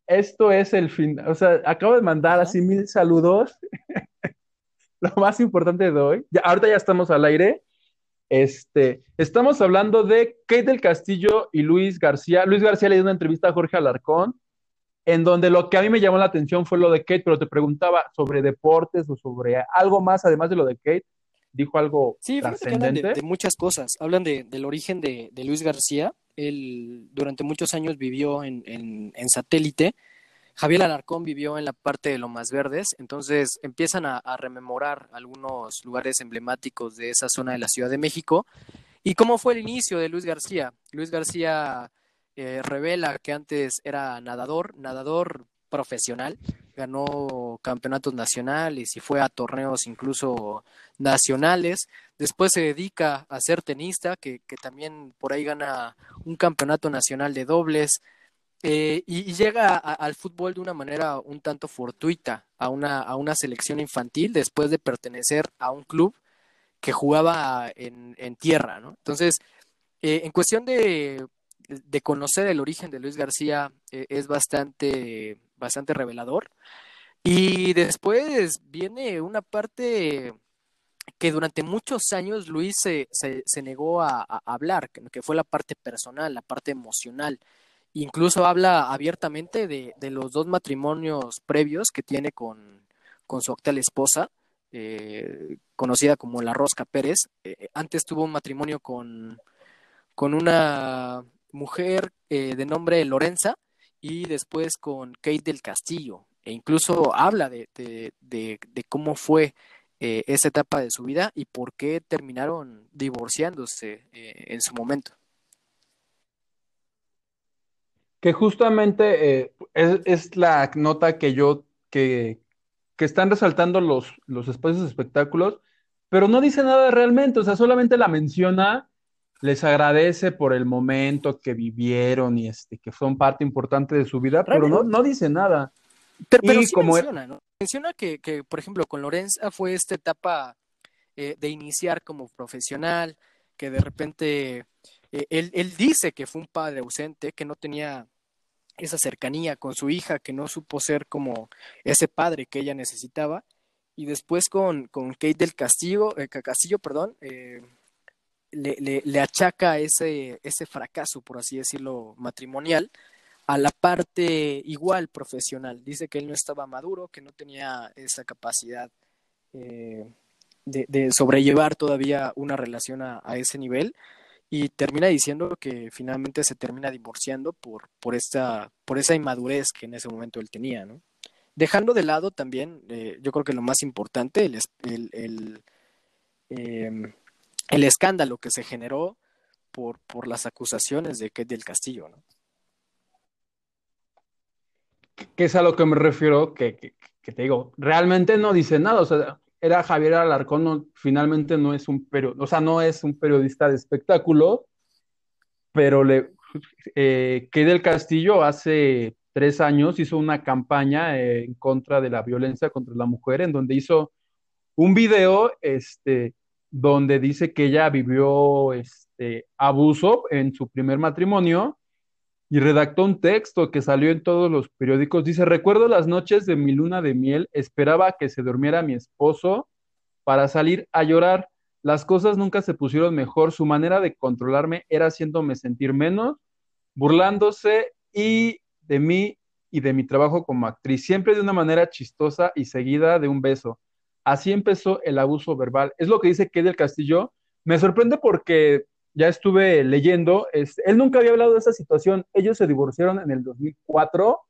esto es el fin, o sea, acabo de mandar así mil saludos. Lo más importante de hoy, ya, ahorita ya estamos al aire. Este, estamos hablando de Kate del Castillo y Luis García. Luis García le dio una entrevista a Jorge Alarcón, en donde lo que a mí me llamó la atención fue lo de Kate, pero te preguntaba sobre deportes o sobre algo más, además de lo de Kate. Dijo algo sí, trascendente. De, de, muchas cosas. Hablan de, del origen de, de Luis García, él durante muchos años vivió en, en, satélite. Javier Alarcón vivió en la parte de Lomas Verdes, entonces empiezan a, rememorar algunos lugares emblemáticos de esa zona de la Ciudad de México. ¿Y cómo fue el inicio de Luis García? Luis García eh, revela que antes era nadador, nadador profesional, ganó campeonatos nacionales y fue a torneos incluso nacionales. Después se dedica a ser tenista, que, también por ahí gana un campeonato nacional de dobles. Eh, y, llega al fútbol de una manera un tanto fortuita, a una, a una selección infantil, después de pertenecer a un club que jugaba en, tierra, ¿no? Entonces, eh, en cuestión de, de, conocer el origen de Luis García, eh, es bastante, bastante revelador. Y después viene una parte que durante muchos años Luis se, se, negó a, hablar, que, fue la parte personal, la parte emocional. Incluso habla abiertamente de, de los dos matrimonios previos que tiene con, con su actual esposa, eh, conocida como la Rosca Pérez. Eh, antes tuvo un matrimonio con, con una mujer eh, de nombre Lorenza y después con Kate del Castillo. E incluso habla de, de, cómo fue eh, esa etapa de su vida y por qué terminaron divorciándose eh, en su momento. Que justamente eh, es, la nota que yo, que, que están resaltando los, los espacios de espectáculos, pero no dice nada realmente, o sea, solamente la menciona, les agradece por el momento que vivieron y este, que son parte importante de su vida, pero no, no dice nada. Pero, sí como menciona, ¿no? Menciona que, que, por ejemplo, con Lorenza fue esta etapa eh, de iniciar como profesional, que de repente eh, él, él dice que fue un padre ausente, que no tenía esa cercanía con su hija, que no supo ser como ese padre que ella necesitaba. Y después con, con Kate del Castillo, eh, Castillo, perdón, eh, le, le, le, achaca ese, ese fracaso, por así decirlo, matrimonial, a la parte igual profesional. Dice que él no estaba maduro, que no tenía esa capacidad eh, de, sobrellevar todavía una relación a, ese nivel y termina diciendo que finalmente se termina divorciando por, por, esta, por esa inmadurez que en ese momento él tenía, ¿no? Dejando de lado también, eh, yo creo que lo más importante, el, el, em, el, escándalo que se generó por, por las acusaciones de Kate del Castillo. Que es a lo que me refiero, que, que, te digo, realmente no dice nada, o sea, era Javier Alarcón, finalmente no es un periodista, o sea, no es un periodista de espectáculo, pero le, eh, Kate del Castillo hace tres años hizo una campaña en contra de la violencia contra la mujer, en donde hizo un video, este, donde dice que ella vivió este, abuso en su primer matrimonio y redactó un texto que salió en todos los periódicos. Dice, recuerdo las noches de mi luna de miel, esperaba que se durmiera mi esposo para salir a llorar. Las cosas nunca se pusieron mejor, su manera de controlarme era haciéndome sentir menos, burlándose y de mí y de mi trabajo como actriz, siempre de una manera chistosa y seguida de un beso. Así empezó el abuso verbal. Es lo que dice Kay del Castillo. Me sorprende porque ya estuve leyendo, él nunca había hablado de esa situación. Ellos se divorciaron en el 2004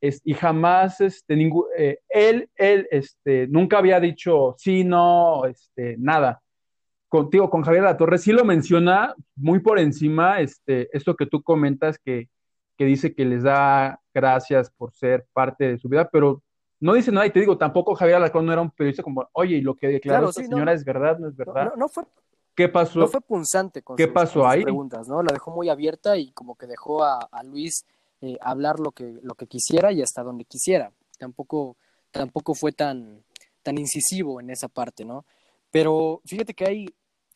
y jamás, este, ningún, eh, él, él, este, nunca había dicho sí, no, este, nada. Contigo, con Javier La Torre, sí lo menciona muy por encima, este, esto que tú comentas que que dice que les da gracias por ser parte de su vida, pero no dice nada y te digo, tampoco Javier Alarcón no era un periodista como, oye, y lo que declaró esta señora es verdad, no es verdad. No, fue, ¿Qué pasó? No fue punzante con ¿Qué sus, pasó ahí? preguntas, ¿no? La dejó muy abierta y como que dejó a, Luis eh, hablar lo que, lo que quisiera y hasta donde quisiera. Tampoco, tampoco fue tan, tan incisivo en esa parte, ¿no? Pero fíjate que hay,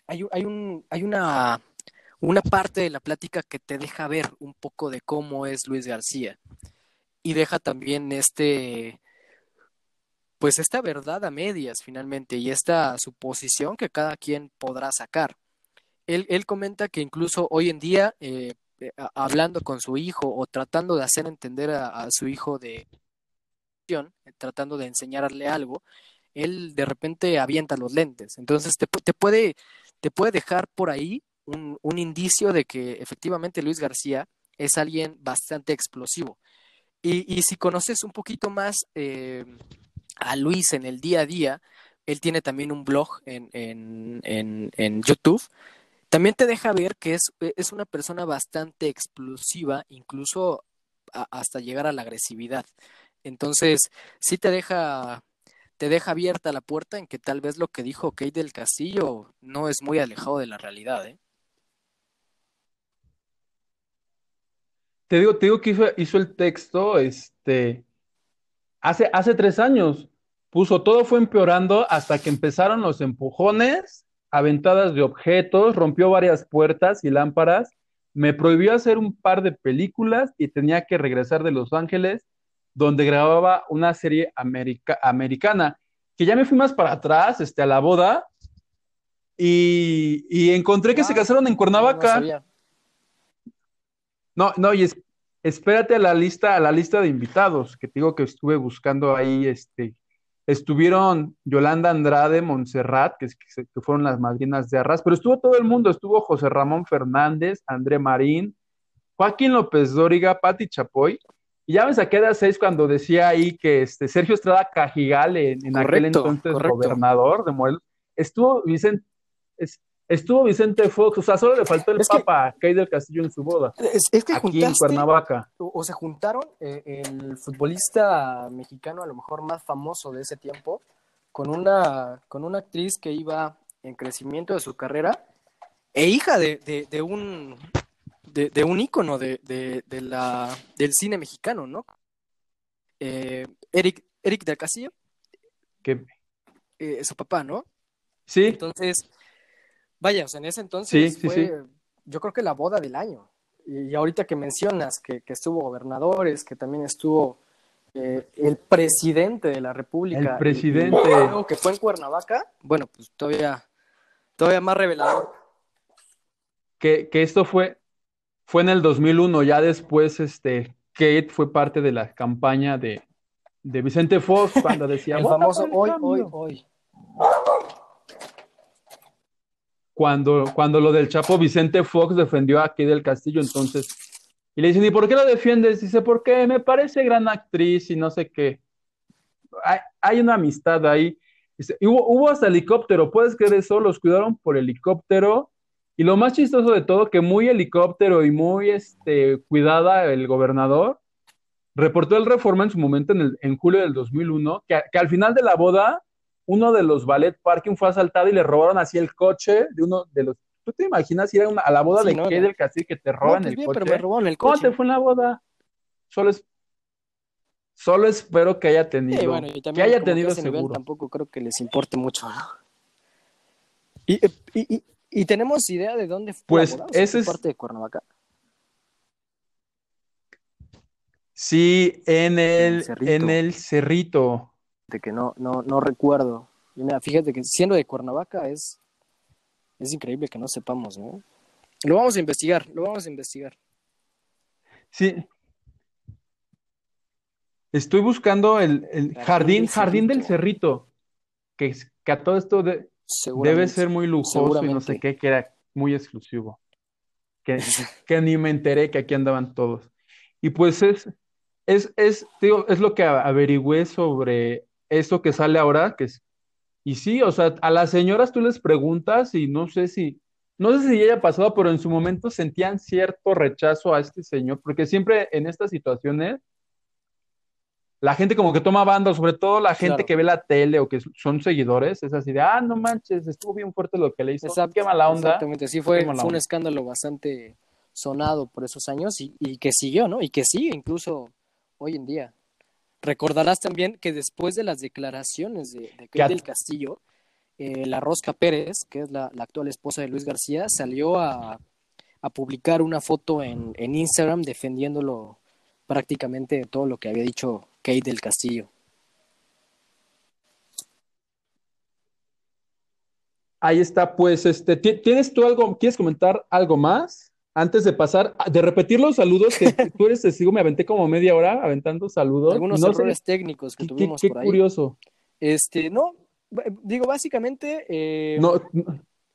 hay, hay, un, hay una una parte de la plática que te deja ver un poco de cómo es Luis García y deja también este pues esta verdad a medias finalmente y esta suposición que cada quien podrá sacar. Él, él comenta que incluso hoy en día, eh, eh, hablando con su hijo o tratando de hacer entender a, su hijo de tratando de enseñarle algo, él de repente avienta los lentes. Entonces te, te, puede, te puede dejar por ahí un, un, indicio de que efectivamente Luis García es alguien bastante explosivo. Y, y si conoces un poquito más eh, a Luis en el día a día, él tiene también un blog en, en, en, YouTube. También te deja ver que es, es una persona bastante explosiva, incluso hasta llegar a la agresividad. Entonces, sí te deja te deja abierta la puerta en que tal vez lo que dijo Kate del Castillo no es muy alejado de la realidad, ¿eh? Te digo, te digo que hizo, hizo el texto, este, hace, hace tres años. Puso, todo fue empeorando hasta que empezaron los empujones, aventadas de objetos, rompió varias puertas y lámparas, me prohibió hacer un par de películas y tenía que regresar de Los Ángeles, donde grababa una serie americana, que ya me fui más para atrás, este, a la boda, y, encontré que se ah, casaron en Cuernavaca. No, no, y espérate a la lista, a la lista de invitados, que te digo que estuve buscando ahí, este, estuvieron Yolanda Andrade, Montserrat, que, que, fueron las madrinas de Arras, pero estuvo todo el mundo, estuvo José Ramón Fernández, André Marín, Joaquín López Dóriga, Patti Chapoy, y ya me saqué de a seis cuando decía ahí que este Sergio Estrada Cajigal, en, aquel entonces gobernador de Morelos, estuvo Vicente, Estuvo Vicente Fox, o sea, solo le faltó el Papa que, del Castillo en su boda. Es, que aquí en Cuernavaca. O, se juntaron eh, el futbolista mexicano, a lo mejor más famoso de ese tiempo, con una, con una actriz que iba en crecimiento de su carrera e hija de, de, un de, un ícono de, de, la, del cine mexicano, ¿no? Eh, Eric, Eric del Castillo. Que... Eh, su papá, ¿no? Sí. Entonces, Vaya, o sea, en ese entonces fue, yo creo que la boda del año. Y, ahorita que mencionas que, estuvo gobernadores, que también estuvo eh, el presidente de la República. El presidente. que fue en Cuernavaca, bueno, pues todavía, todavía más revelador. Que, que esto fue, fue en el 2001, ya después este, Kate fue parte de la campaña de, de Vicente Fox cuando decía... el famoso hoy, hoy, hoy. Cuando, cuando lo del Chapo Vicente Fox defendió a Kay del Castillo, entonces, y le dicen, ¿y por qué lo defiendes? Dice, porque me parece gran actriz y no sé qué. Hay, una amistad ahí. hubo, hubo hasta helicóptero, ¿puedes creer eso? Los cuidaron por helicóptero. Y lo más chistoso de todo, que muy helicóptero y muy este, cuidada el gobernador, reportó el Reforma en su momento en, el, en julio del 2001, que, que al final de la boda uno de los ballet parking fue asaltado y le robaron así el coche de uno de los. ¿Tú te imaginas ir a, la boda de no, del Castillo que te roban pues el coche? Pero me robaron el coche. ¿Cómo te fue en la boda? Solo es. Solo espero que haya tenido. que haya tenido seguro. tampoco creo que les importe mucho. Y, y, y, tenemos idea de dónde fue pues ese es parte de Cuernavaca. Sí, en el, en el cerrito que no, no, no recuerdo. Y mira, fíjate que siendo de Cuernavaca es, es increíble que no sepamos, ¿no? Lo vamos a investigar, lo vamos a investigar. Sí. Estoy buscando el, el jardín, jardín del Cerrito, que, que a todo esto debe ser muy lujoso y no sé qué, que era muy exclusivo. Que, que ni me enteré que aquí andaban todos. Y pues es, es, es, digo, es lo que averigüé sobre eso que sale ahora, que es, y sí, o sea, a las señoras tú les preguntas y no sé si, no sé si haya pasado, pero en su momento sentían cierto rechazo a este señor, porque siempre en estas situaciones, la gente como que toma banda, sobre todo la gente que ve la tele o que son seguidores, es así de, ah, no manches, estuvo bien fuerte lo que le hizo, qué mala onda. Exactamente, sí fue, fue un escándalo bastante sonado por esos años y, y que siguió, ¿no? Y que sigue incluso hoy en día. Recordarás también que después de las declaraciones de, de del Castillo, eh, la Rosca Pérez, que es la, actual esposa de Luis García, salió a, publicar una foto en, Instagram defendiéndolo prácticamente de todo lo que había dicho Kate del Castillo. Ahí está, pues, este, ¿tienes tú algo, quieres comentar algo más? Antes de pasar, de repetir los saludos, que tú eres testigo, me aventé como media hora aventando saludos. Algunos errores técnicos que tuvimos qué, por ahí. curioso. Este, no, digo, básicamente, eh,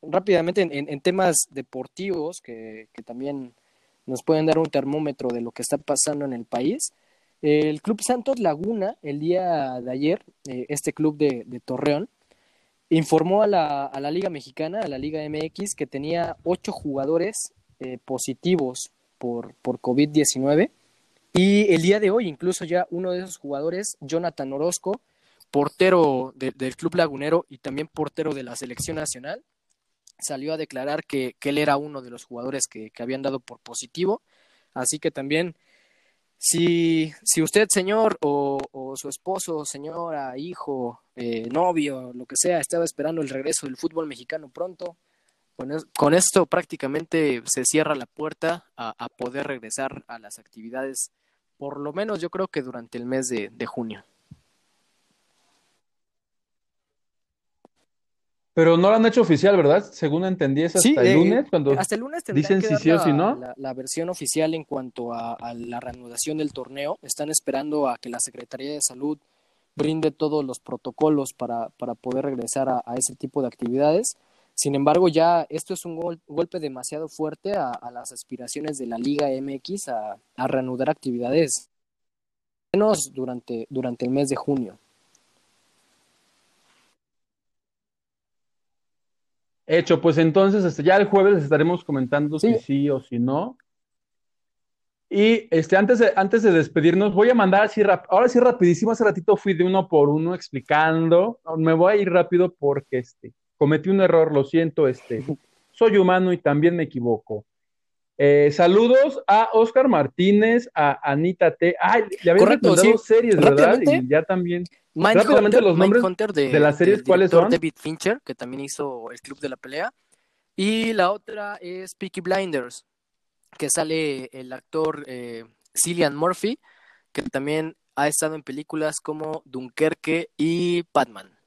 rápidamente en, temas deportivos, que, también nos pueden dar un termómetro de lo que está pasando en el país. El Club Santos Laguna, el día de ayer, eh, este club de, de Torreón, informó a la, a la Liga Mexicana, a la Liga MX, que tenía ocho jugadores eh, positivos por, por COVID-19. Y el día de hoy, incluso ya uno de esos jugadores, Jonathan Orozco, portero del Club Lagunero y también portero de la selección nacional, salió a declarar que, él era uno de los jugadores que, habían dado por positivo. Así que también, si, si usted, señor, o, su esposo, señora, hijo, eh, novio, lo que sea, estaba esperando el regreso del fútbol mexicano pronto, con, esto prácticamente se cierra la puerta a, poder regresar a las actividades, por lo menos yo creo que durante el mes de, junio. Pero no lo han hecho oficial, ¿verdad? Según entendí, es hasta el eh, lunes cuando hasta el lunes dicen si sí o si no. La, versión oficial en cuanto a, la reanudación del torneo. Están esperando a que la Secretaría de Salud brinde todos los protocolos para, para poder regresar a, ese tipo de actividades. Sin embargo, ya esto es un golpe demasiado fuerte a, las aspiraciones de la Liga MX a, reanudar actividades, menos durante, durante el mes de junio. Hecho, pues entonces este, ya el jueves les estaremos comentando si sí o si no. Y este, antes, de, antes de despedirnos, voy a mandar así, ahora sí rapidísimo, hace ratito fui de uno por uno explicando, me voy a ir rápido porque este, cometí un error, lo siento, este, soy humano y también me equivoco. Eh, saludos a Oscar Martínez, a Anita T. Ay, le había recomendado series, ¿verdad? Y ya también. Rápidamente los nombres de, las series, ¿cuáles son? David Fincher, que también hizo El Club de la Pelea. Y la otra es Peaky Blinders, que sale el actor eh, Cillian Murphy, que también ha estado en películas como Dunkerque y Batman.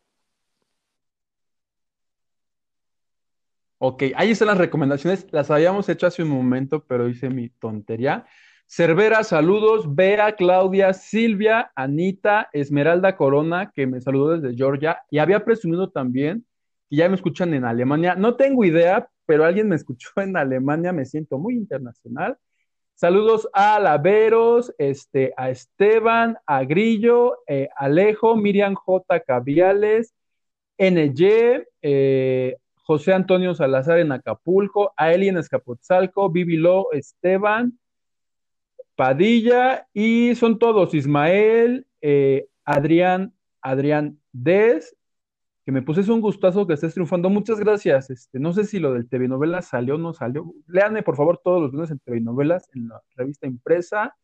Ok, ahí están las recomendaciones. Las habíamos hecho hace un momento, pero hice mi tontería. Cervera, saludos. Bea, Claudia, Silvia, Anita, Esmeralda Corona, que me saludó desde Georgia. Y había presumido también y ya me escuchan en Alemania. No tengo idea, pero alguien me escuchó en Alemania, me siento muy internacional. Saludos a Laveros, este, a Esteban, a Grillo, eh, Alejo, Miriam J. Caviales, NY, eh, José Antonio Salazar en Acapulco, a Eli en Escapotzalco, Lo, Esteban, Padilla, y son todos, Ismael, eh, Adrián, Adrián Des, que me puse un gustazo que estés triunfando. Muchas gracias. Este, no sé si lo del TV Novelas salió o no salió. Léanme, por favor, todos los lunes en TV Novelas, en la revista impresa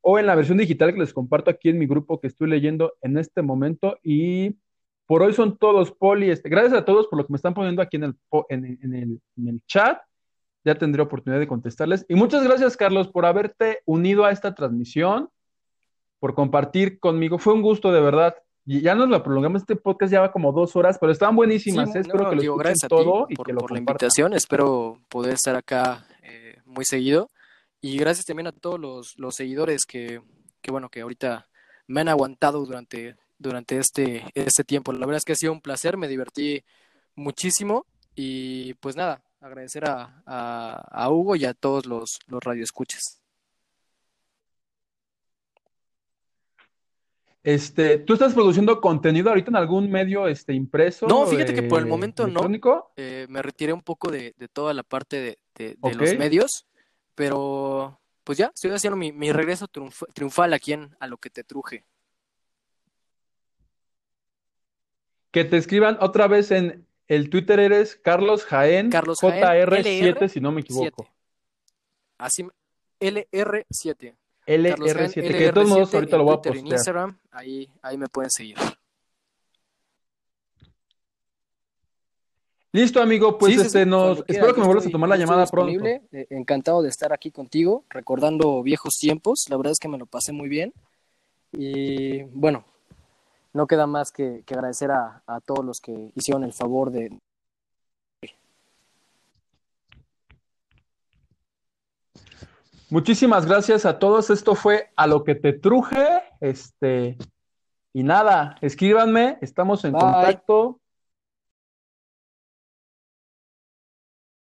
o en la versión digital que les comparto aquí en mi grupo que estoy leyendo en este momento. Y por hoy son todos, Poli. Este, gracias a todos por lo que me están poniendo aquí en el, en, el, en el chat. Ya tendré oportunidad de contestarles. Y muchas gracias, Carlos, por haberte unido a esta transmisión, por compartir conmigo. Fue un gusto, de verdad. Y ya nos lo prolongamos, este podcast ya va como dos horas, pero estaban buenísimas. ¿eh? espero que lo escuchen todo y por, que lo por la invitación. Espero poder estar acá eh, muy seguido. Y gracias también a todos los, seguidores que, que, bueno, que ahorita me han aguantado durante, durante este, este tiempo. La verdad es que ha sido un placer, me divertí muchísimo. Y pues nada, agradecer a, a, Hugo y a todos los, los radioescuchas. Este, ¿tú estás produciendo contenido ahorita en algún medio este, impreso? No, fíjate que por el momento no. Eh, me retiré un poco de, toda la parte de, los medios, pero pues ya, estoy haciendo mi, regreso triunfal aquí en A lo que te truje. Que te escriban otra vez en el Twitter eres Carlos Jaén, Carlos JR7, si no me equivoco. Así, LR7. LR7, que de todos modos ahorita lo voy a postear. En Instagram, ahí, ahí me pueden seguir. Listo, amigo, pues este nos espero que me vuelvas a tomar la llamada pronto. Eh, encantado de estar aquí contigo, recordando viejos tiempos. La verdad es que me lo pasé muy bien. Y bueno, no queda más que, agradecer a, a, todos los que hicieron el favor de, Muchísimas gracias a todos. Esto fue a lo que te truje. Este, y nada, escríbanme, estamos en contacto.